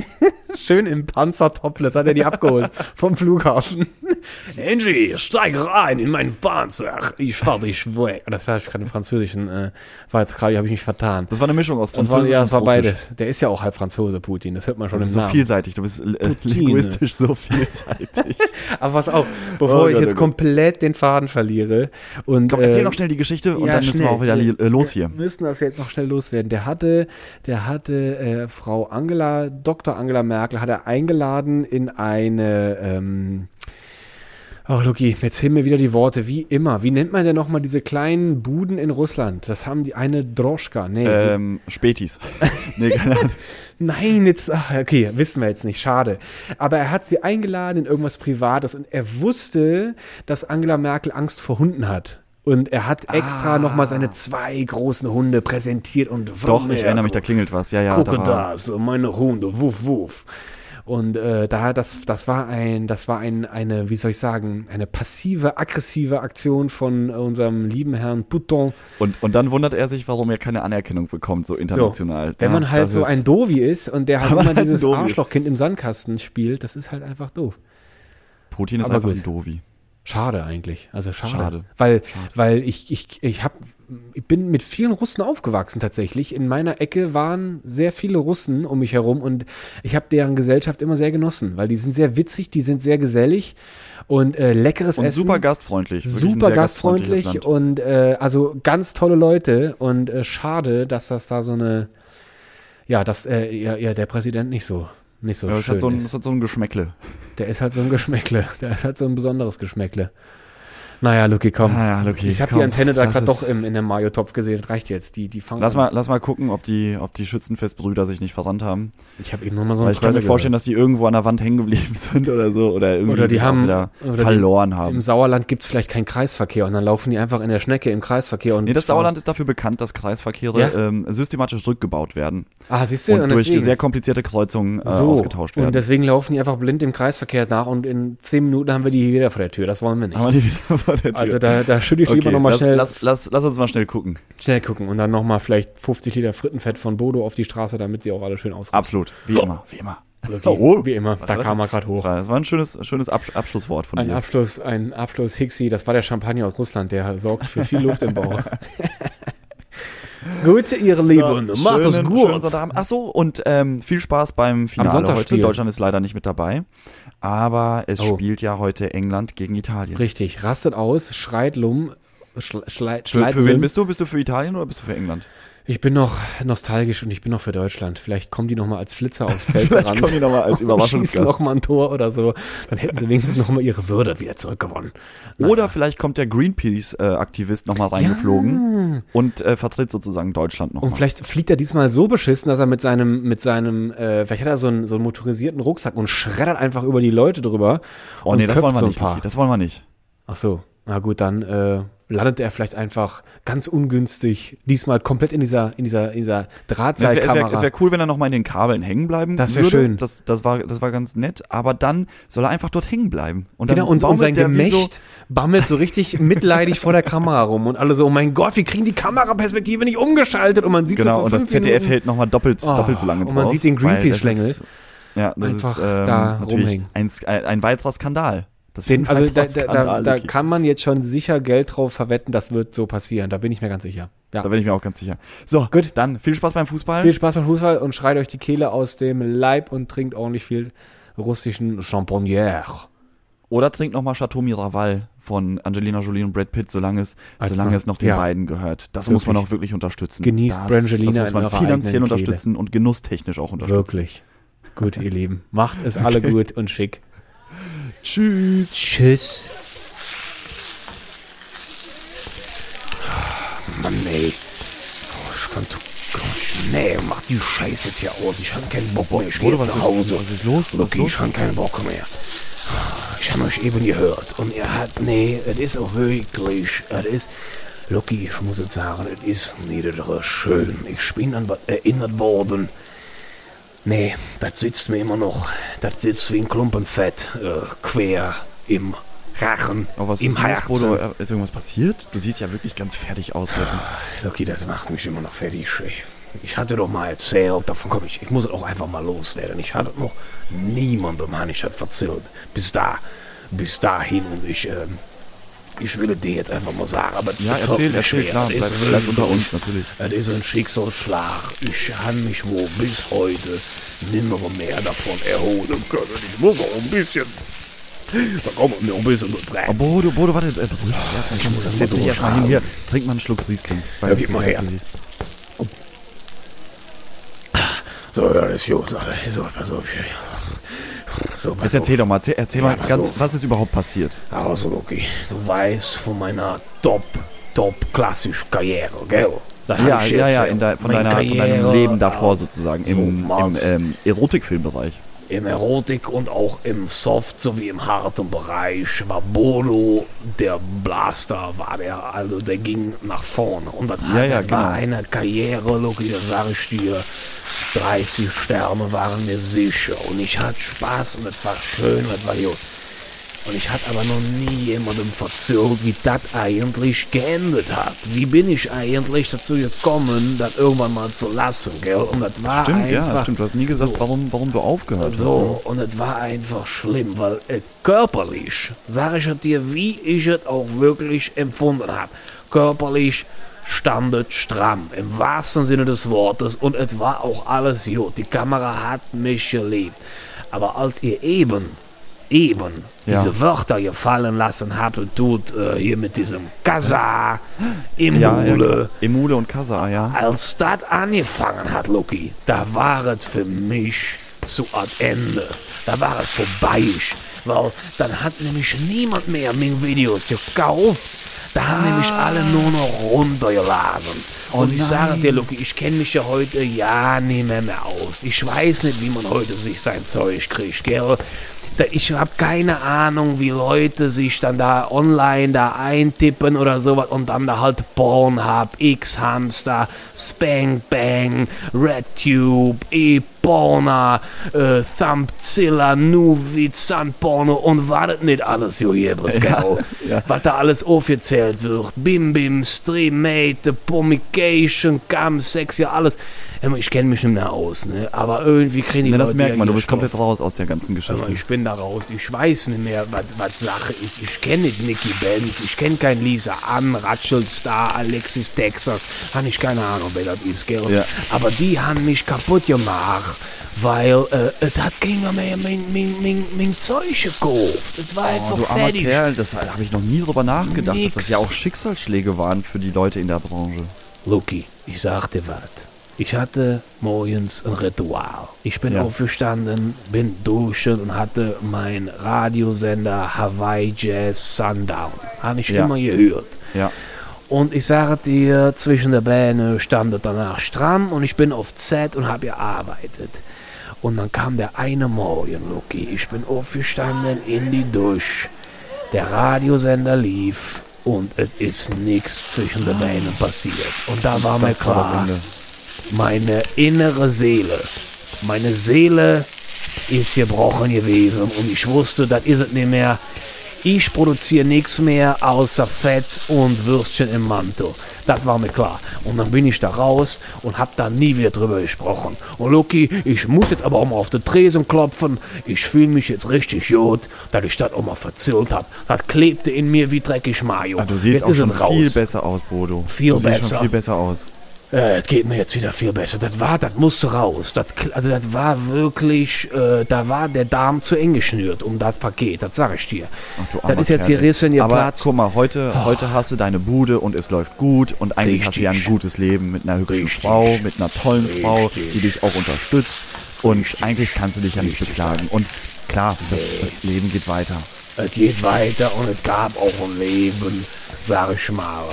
Schön im Panzer topless hat er die abgeholt vom Flughafen. Angie, steig rein in meinen Panzer. Ich fahr dich weg. Das war gerade im Französischen, äh, war jetzt gerade, habe ich mich vertan. Das war eine Mischung aus Das war, Französisch ja, das war beides. Der ist ja auch halb Franzose, Putin. Das hört man schon im so Namen. vielseitig, du bist äh, linguistisch so vielseitig. Aber was auch, bevor Oh ich Gott, jetzt oh Gott. komplett den Faden verliere und Komm, erzähl äh, noch schnell die Geschichte und ja, dann müssen wir schnell. auch wieder äh, los hier. Wir müssen das jetzt noch schnell loswerden. Der hatte, der hatte äh, Frau Angela, Dr. Angela Merkel, hat er eingeladen in eine, ähm, Oh, Luki, jetzt fehlen mir wieder die Worte. Wie immer. Wie nennt man denn nochmal diese kleinen Buden in Russland? Das haben die eine Droschka. Nee. Ähm, Spätis. nee, keine Ahnung. Nein, jetzt, ach, okay, wissen wir jetzt nicht, schade. Aber er hat sie eingeladen in irgendwas Privates und er wusste, dass Angela Merkel Angst vor Hunden hat. Und er hat extra Ah. nochmal seine zwei großen Hunde präsentiert und Doch, ich erinnere mich, da klingelt was. Ja, ja. Gucke da das, meine Hunde, wuff, wuff. Und äh, da das das war ein das war ein eine wie soll ich sagen eine passive aggressive Aktion von unserem lieben Herrn Pouton. Und, und dann wundert er sich, warum er keine Anerkennung bekommt, so international. Wenn Ja, man halt das so ein Dovi ist und der halt immer dieses Dovi. Arschlochkind im Sandkasten spielt, das ist halt einfach doof. Putin ist aber einfach gut. ein Dovi. Schade eigentlich. Also schade. Schade. Weil, weil ich, ich, ich hab, ich bin mit vielen Russen aufgewachsen tatsächlich. In meiner Ecke waren sehr viele Russen um mich herum und ich habe deren Gesellschaft immer sehr genossen, weil die sind sehr witzig, die sind sehr gesellig und äh, leckeres Und Essen. super gastfreundlich. Super gastfreundlich und äh, also ganz tolle Leute und äh, schade, dass das da so eine, ja, dass äh, ja, ja, der Präsident nicht so nicht so Ja, schön hat so ein, ist. es hat so ein Geschmäckle. Der ist halt so ein Geschmäckle. Der ist halt so ein besonderes Geschmäckle. Naja, Lucky, komm. Naja, Lucky, ich habe die Antenne da gerade doch im, in dem Mayo-Topf gesehen. Das reicht jetzt. Die, die fangen Lass mal, lass mal gucken, ob die, ob die Schützenfestbrüder sich nicht verrannt haben. Ich habe eben noch mal so Weil einen ich kann mir vorstellen, gehört. dass die irgendwo an der Wand hängen geblieben sind oder so. Oder irgendwie Oder die haben- oder die- verloren haben. Im Sauerland gibt's vielleicht keinen Kreisverkehr und dann laufen die einfach in der Schnecke im Kreisverkehr und Nee, das Sauerland ist dafür bekannt, dass Kreisverkehre Ja? ähm, systematisch rückgebaut werden Ah, siehst du? und, durch deswegen. sehr komplizierte Kreuzungen äh, so. ausgetauscht werden. Und deswegen laufen die einfach blind im Kreisverkehr nach und in zehn Minuten haben wir die wieder vor der Tür. Das wollen wir nicht. Vor der Tür. Also da, da schütte ich lieber okay, nochmal lass, schnell, lass, lass, lass uns mal schnell gucken. schnell gucken und dann nochmal vielleicht 50 Liter Frittenfett von Bodo auf die Straße, damit sie auch alle schön ausrüsten. Absolut. Wie immer. Wie immer. Okay, wie immer. Was Da kam er gerade hoch. Das war ein schönes, schönes Absch Abschlusswort von Ein dir. Abschluss, ein Abschluss Hixi, das war der Champagner aus Russland, der sorgt für viel Luft im Bauch. Gut, ihr Lieben, So, macht es gut. Ach so, und ähm, viel Spaß beim Finale heute. Sonntagsspiel. Deutschland ist leider nicht mit dabei, aber es Oh. spielt ja heute England gegen Italien. Richtig, rastet aus, schreit Lum, schle, schle, Für, schleit für wen bist du? Bist du für Italien oder bist du für England? Ich bin noch nostalgisch und ich bin noch für Deutschland. Vielleicht kommen die noch mal als Flitzer aufs Feld Vielleicht gerannt kommen die nochmal als und schießen Überraschungsgast. noch mal ein Tor oder so. Dann hätten sie wenigstens noch mal ihre Würde wieder zurückgewonnen. Oder vielleicht kommt der Greenpeace-Aktivist nochmal reingeflogen und äh, vertritt sozusagen Deutschland Und nochmal. vielleicht fliegt er diesmal so beschissen, dass er mit seinem, mit seinem, äh, vielleicht hat er so einen, so einen motorisierten Rucksack und schreddert einfach über die Leute drüber. Oh und nee, das wollen wir so nicht. Das wollen wir nicht. Ach so, na gut, dann äh, landet er vielleicht einfach ganz ungünstig, diesmal komplett in dieser, in dieser, in dieser Es wäre Drahtseilkamera. wär, wär cool, wenn er nochmal in den Kabeln hängen bleiben Das würde. schön. Das, das, war, das war ganz nett. Aber dann soll er einfach dort hängen bleiben. Und dann Genau, und, und sein Gemächt bammelt so richtig mitleidig vor der Kamera rum und alle so, oh mein Gott, wir kriegen die Kameraperspektive nicht umgeschaltet und man sieht Genau, so und vor das ZDF Minuten, hält nochmal doppelt, Oh, doppelt so lange und man drauf, sieht den das Greenpeace-Schlängel Ja, das einfach ist ähm, da natürlich rumhängen. ein, ein weiterer Skandal. Das Den, also da, da, da, kann man jetzt schon sicher Geld drauf verwetten, das wird so passieren. Da bin ich mir ganz sicher. Ja. Da bin ich mir auch ganz sicher. So, Gut. dann viel Spaß beim Fußball. Viel Spaß beim Fußball und schreit euch die Kehle aus dem Leib und trinkt ordentlich viel russischen Champagner. Oder trinkt nochmal Chateau Miraval von Angelina Jolie und Brad Pitt, solange es, solange noch- es noch den ja. beiden gehört. Das muss man Wirklich. auch wirklich unterstützen. Genießt das, Brangelina Das muss man finanziell unterstützen und genusstechnisch auch unterstützen. Wirklich. Gut, ihr Lieben. Macht es alle gut und schick. Tschüss. Tschüss. Mann, ey. Oh, ich kann doch Nee, mach die Scheiße jetzt hier aus. Ich hab keinen Bock mehr. Ich gehe nach ist- Hause. was ist los? Was ist Okay, los? ich hab keinen Bock mehr. Ich habe euch eben gehört. Und ihr hat, nee, es ist auch wirklich, es ist, Lucky, ich muss jetzt sagen, es ist niedere schön. Ich bin an was erinnert worden. Nee, das sitzt mir immer noch, das sitzt wie ein Klumpen Fett, äh, quer im Rachen, Aber was im ist los, Herzen. Bruder? Äh, Ist irgendwas passiert? Du siehst ja wirklich ganz fertig aus. Loki, das macht mich immer noch fertig. Ich, ich hatte doch mal erzählt, davon komme ich. Ich muss es auch einfach mal loswerden. Ich hatte noch niemandem habe ich das erzählt. Bis da, bis dahin und ich, ähm, ich will dir jetzt einfach mal sagen. Aber Ja, erzähl, erzähl, klar. Bleib, ist bleib unter uns, natürlich. Es ist ein Schicksalsschlag. Ich habe mich wohl bis heute nimmer mehr davon erholen können. Ich muss auch ein bisschen, da kommt mir ein bisschen betreiben. Oh, Bodo, Bodo, warte, äh, beruhig dich erstmal. Komm, muss setz dich mal erstmal hin. Hier, trink mal einen Schluck Riesling. Ja, das gib mal her. So, ja, das ist gut. So, pass auf. So, Jetzt erzähl auf. doch mal, erzähl, erzähl Ja, mal ganz, auf. was ist überhaupt passiert? Also, Loki, du weißt von meiner top, top klassisch Karriere, gell? Da Ja, ja, ja, de, von, von deinem Leben davor sozusagen, so, im, im ähm, Erotikfilmbereich. Im Erotik und auch im Soft sowie im harten Bereich war Bono der Blaster, war der, also der ging nach vorne. Und das, Ja, ja, das war genau. eine Karriere, Loki, das sag ich dir. 30 Sterne waren mir sicher und ich hatte Spaß und es war schön, es war gut. Und ich hatte aber noch nie jemandem erzählt, wie das eigentlich geendet hat. Wie bin ich eigentlich dazu gekommen, das irgendwann mal zu lassen, gell? Und das war Stimmt, einfach ja, stimmt. Du hast nie gesagt, so. warum, warum du aufgehört hast. ne? so, und es war einfach schlimm, weil äh, körperlich, sage ich dir, wie ich es auch wirklich empfunden habe, körperlich stand es stramm, im wahrsten Sinne des Wortes, und es war auch alles gut. Die Kamera hat mich geliebt. Aber als ihr eben, eben Ja. diese Wörter gefallen lassen habt, tut äh, hier mit diesem Kasa, Ja, ja. Emule und Kasa, ja. als das angefangen hat, Lucky, da war es für mich zu ad Ende. Da war es vorbei. weil dann hat nämlich niemand mehr meine Videos gekauft. Da haben nämlich alle nur noch runtergeladen. Und ich sage dir, Luki, ich kenne mich ja heute ja nicht mehr, mehr aus. Ich weiß nicht, wie man heute sich sein Zeug kriegt, gell? Ich habe keine Ahnung, wie Leute sich dann da online da eintippen oder sowas und dann da halt Pornhub, X-Hamster, Spank Bang, RedTube, E-Porna, äh, Thumbzilla, Nuvid, Sunporno und was das nicht alles so hier wird, gell? ja. Was da alles aufgezählt wird. Bim Bim, Streammate, Pomication, Cam, Sex, ja alles. Ich kenne mich nicht mehr aus, ne? Aber irgendwie kriegen die Ne, Leute das merkt ja man, du bist komplett raus aus der ganzen Geschichte. ich bin da raus. Ich weiß nicht mehr, was, was Sache ist. Ich kenne nicht Nicky Benz. Ich kenne kein Lisa Ann, Ratschelstar, Alexis Texas. Habe ich keine Ahnung, wer das ist, gell? Ja. Aber die haben mich kaputt gemacht. Weil, äh, das ging mir mein, mein, mein, mein, Zeug gekauft. Das war Oh, einfach du armer fertig. Kerl, das habe ich noch nie drüber nachgedacht, dass das Nix. ja auch Schicksalsschläge waren für die Leute in der Branche. Luki, ich sag dir was. Ich hatte morgens ein Ritual. Ich bin Ja. aufgestanden, bin duschen und hatte mein Radiosender Hawaii Jazz Sundown. Habe ich Ja. immer gehört. Ja. Und ich sage dir, zwischen der Beine stand es danach stramm und ich bin auf Z und habe gearbeitet. Und dann kam der eine Morgen, Luki. Ich bin aufgestanden in die Dusche. Der Radiosender lief und es ist nichts zwischen den Beinen passiert. Und da war mir klar, meine innere Seele, meine Seele ist gebrochen gewesen und ich wusste, das ist es nicht mehr. Ich produziere nichts mehr außer Fett und Würstchen im Mantel. Das war mir klar. Und dann bin ich da raus und hab da nie wieder drüber gesprochen. Und Loki, ich muss jetzt aber auch mal auf den Tresen klopfen. Ich fühle mich jetzt richtig gut, dass ich das auch mal verzählt hab. Das klebte in mir wie dreckig Mayo. Ah, du siehst jetzt auch ist schon raus. viel besser aus, Bodo. Viel du siehst besser. schon viel besser aus. Äh, es geht mir jetzt wieder viel besser. Das war, das musste raus. Das, also das war wirklich, äh, da war der Darm zu eng geschnürt um das Paket. Das sag ich dir. Ach, das ist jetzt hier Rissen, ihr Aber Platz. guck mal, heute, heute hast du deine Bude und es läuft gut und eigentlich hast du ja ein Richtig. gutes Leben mit einer hübschen Richtig. Frau, mit einer tollen Frau, Richtig. die dich auch unterstützt und eigentlich kannst du dich ja nicht beklagen. Und klar, das, das Leben geht weiter. Es geht weiter und es gab auch ein Leben, sag ich mal.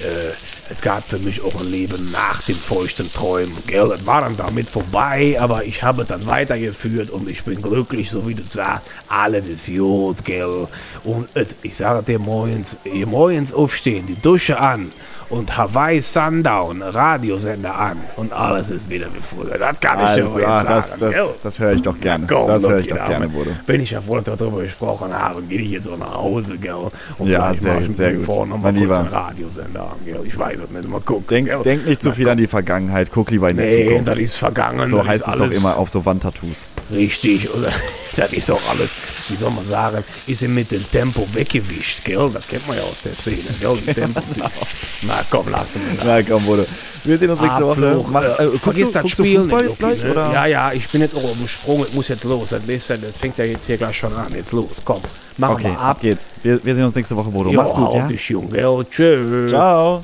Äh, es gab für mich auch ein Leben nach den feuchten Träumen. Gell? Es war dann damit vorbei, aber ich habe dann weitergeführt und ich bin glücklich, so wie du sagst. Alles ist gut, gell? Und es, ich sage dir morgens, ihr morgens aufstehen, die Dusche an und Hawaii Sundown, Radiosender an und alles ist wieder wie früher. Das kann ich Also, dir ah, das, sagen. das, gell? das höre ich doch gerne. Komm, das höre ich doch gerne, Bodo. Wenn ich ja vorhin darüber gesprochen habe, gehe ich jetzt auch nach Hause, gell? Und Ja, sehr ich gut, sehr gut. vorne Mein kurz Lieber. einen Radiosender an, gell? Ich weiß es nicht, mal gucken. Denk, denk nicht zu viel an die Vergangenheit, guck lieber in die Nee, Zukunft. das ist vergangen. So das heißt es doch alles immer auf so Wandtattoos. Richtig, oder? Das ist auch alles, wie soll man sagen, ist ihm mit dem Tempo weggewischt, gell? Das kennt man ja aus der Szene, gell? Tempo, Na komm, lassen wir das. Na komm, Bodo. Wir sehen uns nächste Woche. Mach, äh, äh, vergiss du, das Spiel Fußball nicht, jetzt gleich? Ne? Oder? Ja, ja, ich bin jetzt auch auf dem Sprung, es muss jetzt los. Das, das fängt ja jetzt hier gleich schon an. Jetzt los, komm. Machen Okay, wir ab ab. geht's. Wir, wir sehen uns nächste Woche, Bodo. Jo, Mach's gut, ja? dich, Junge. Tschüss. Ciao.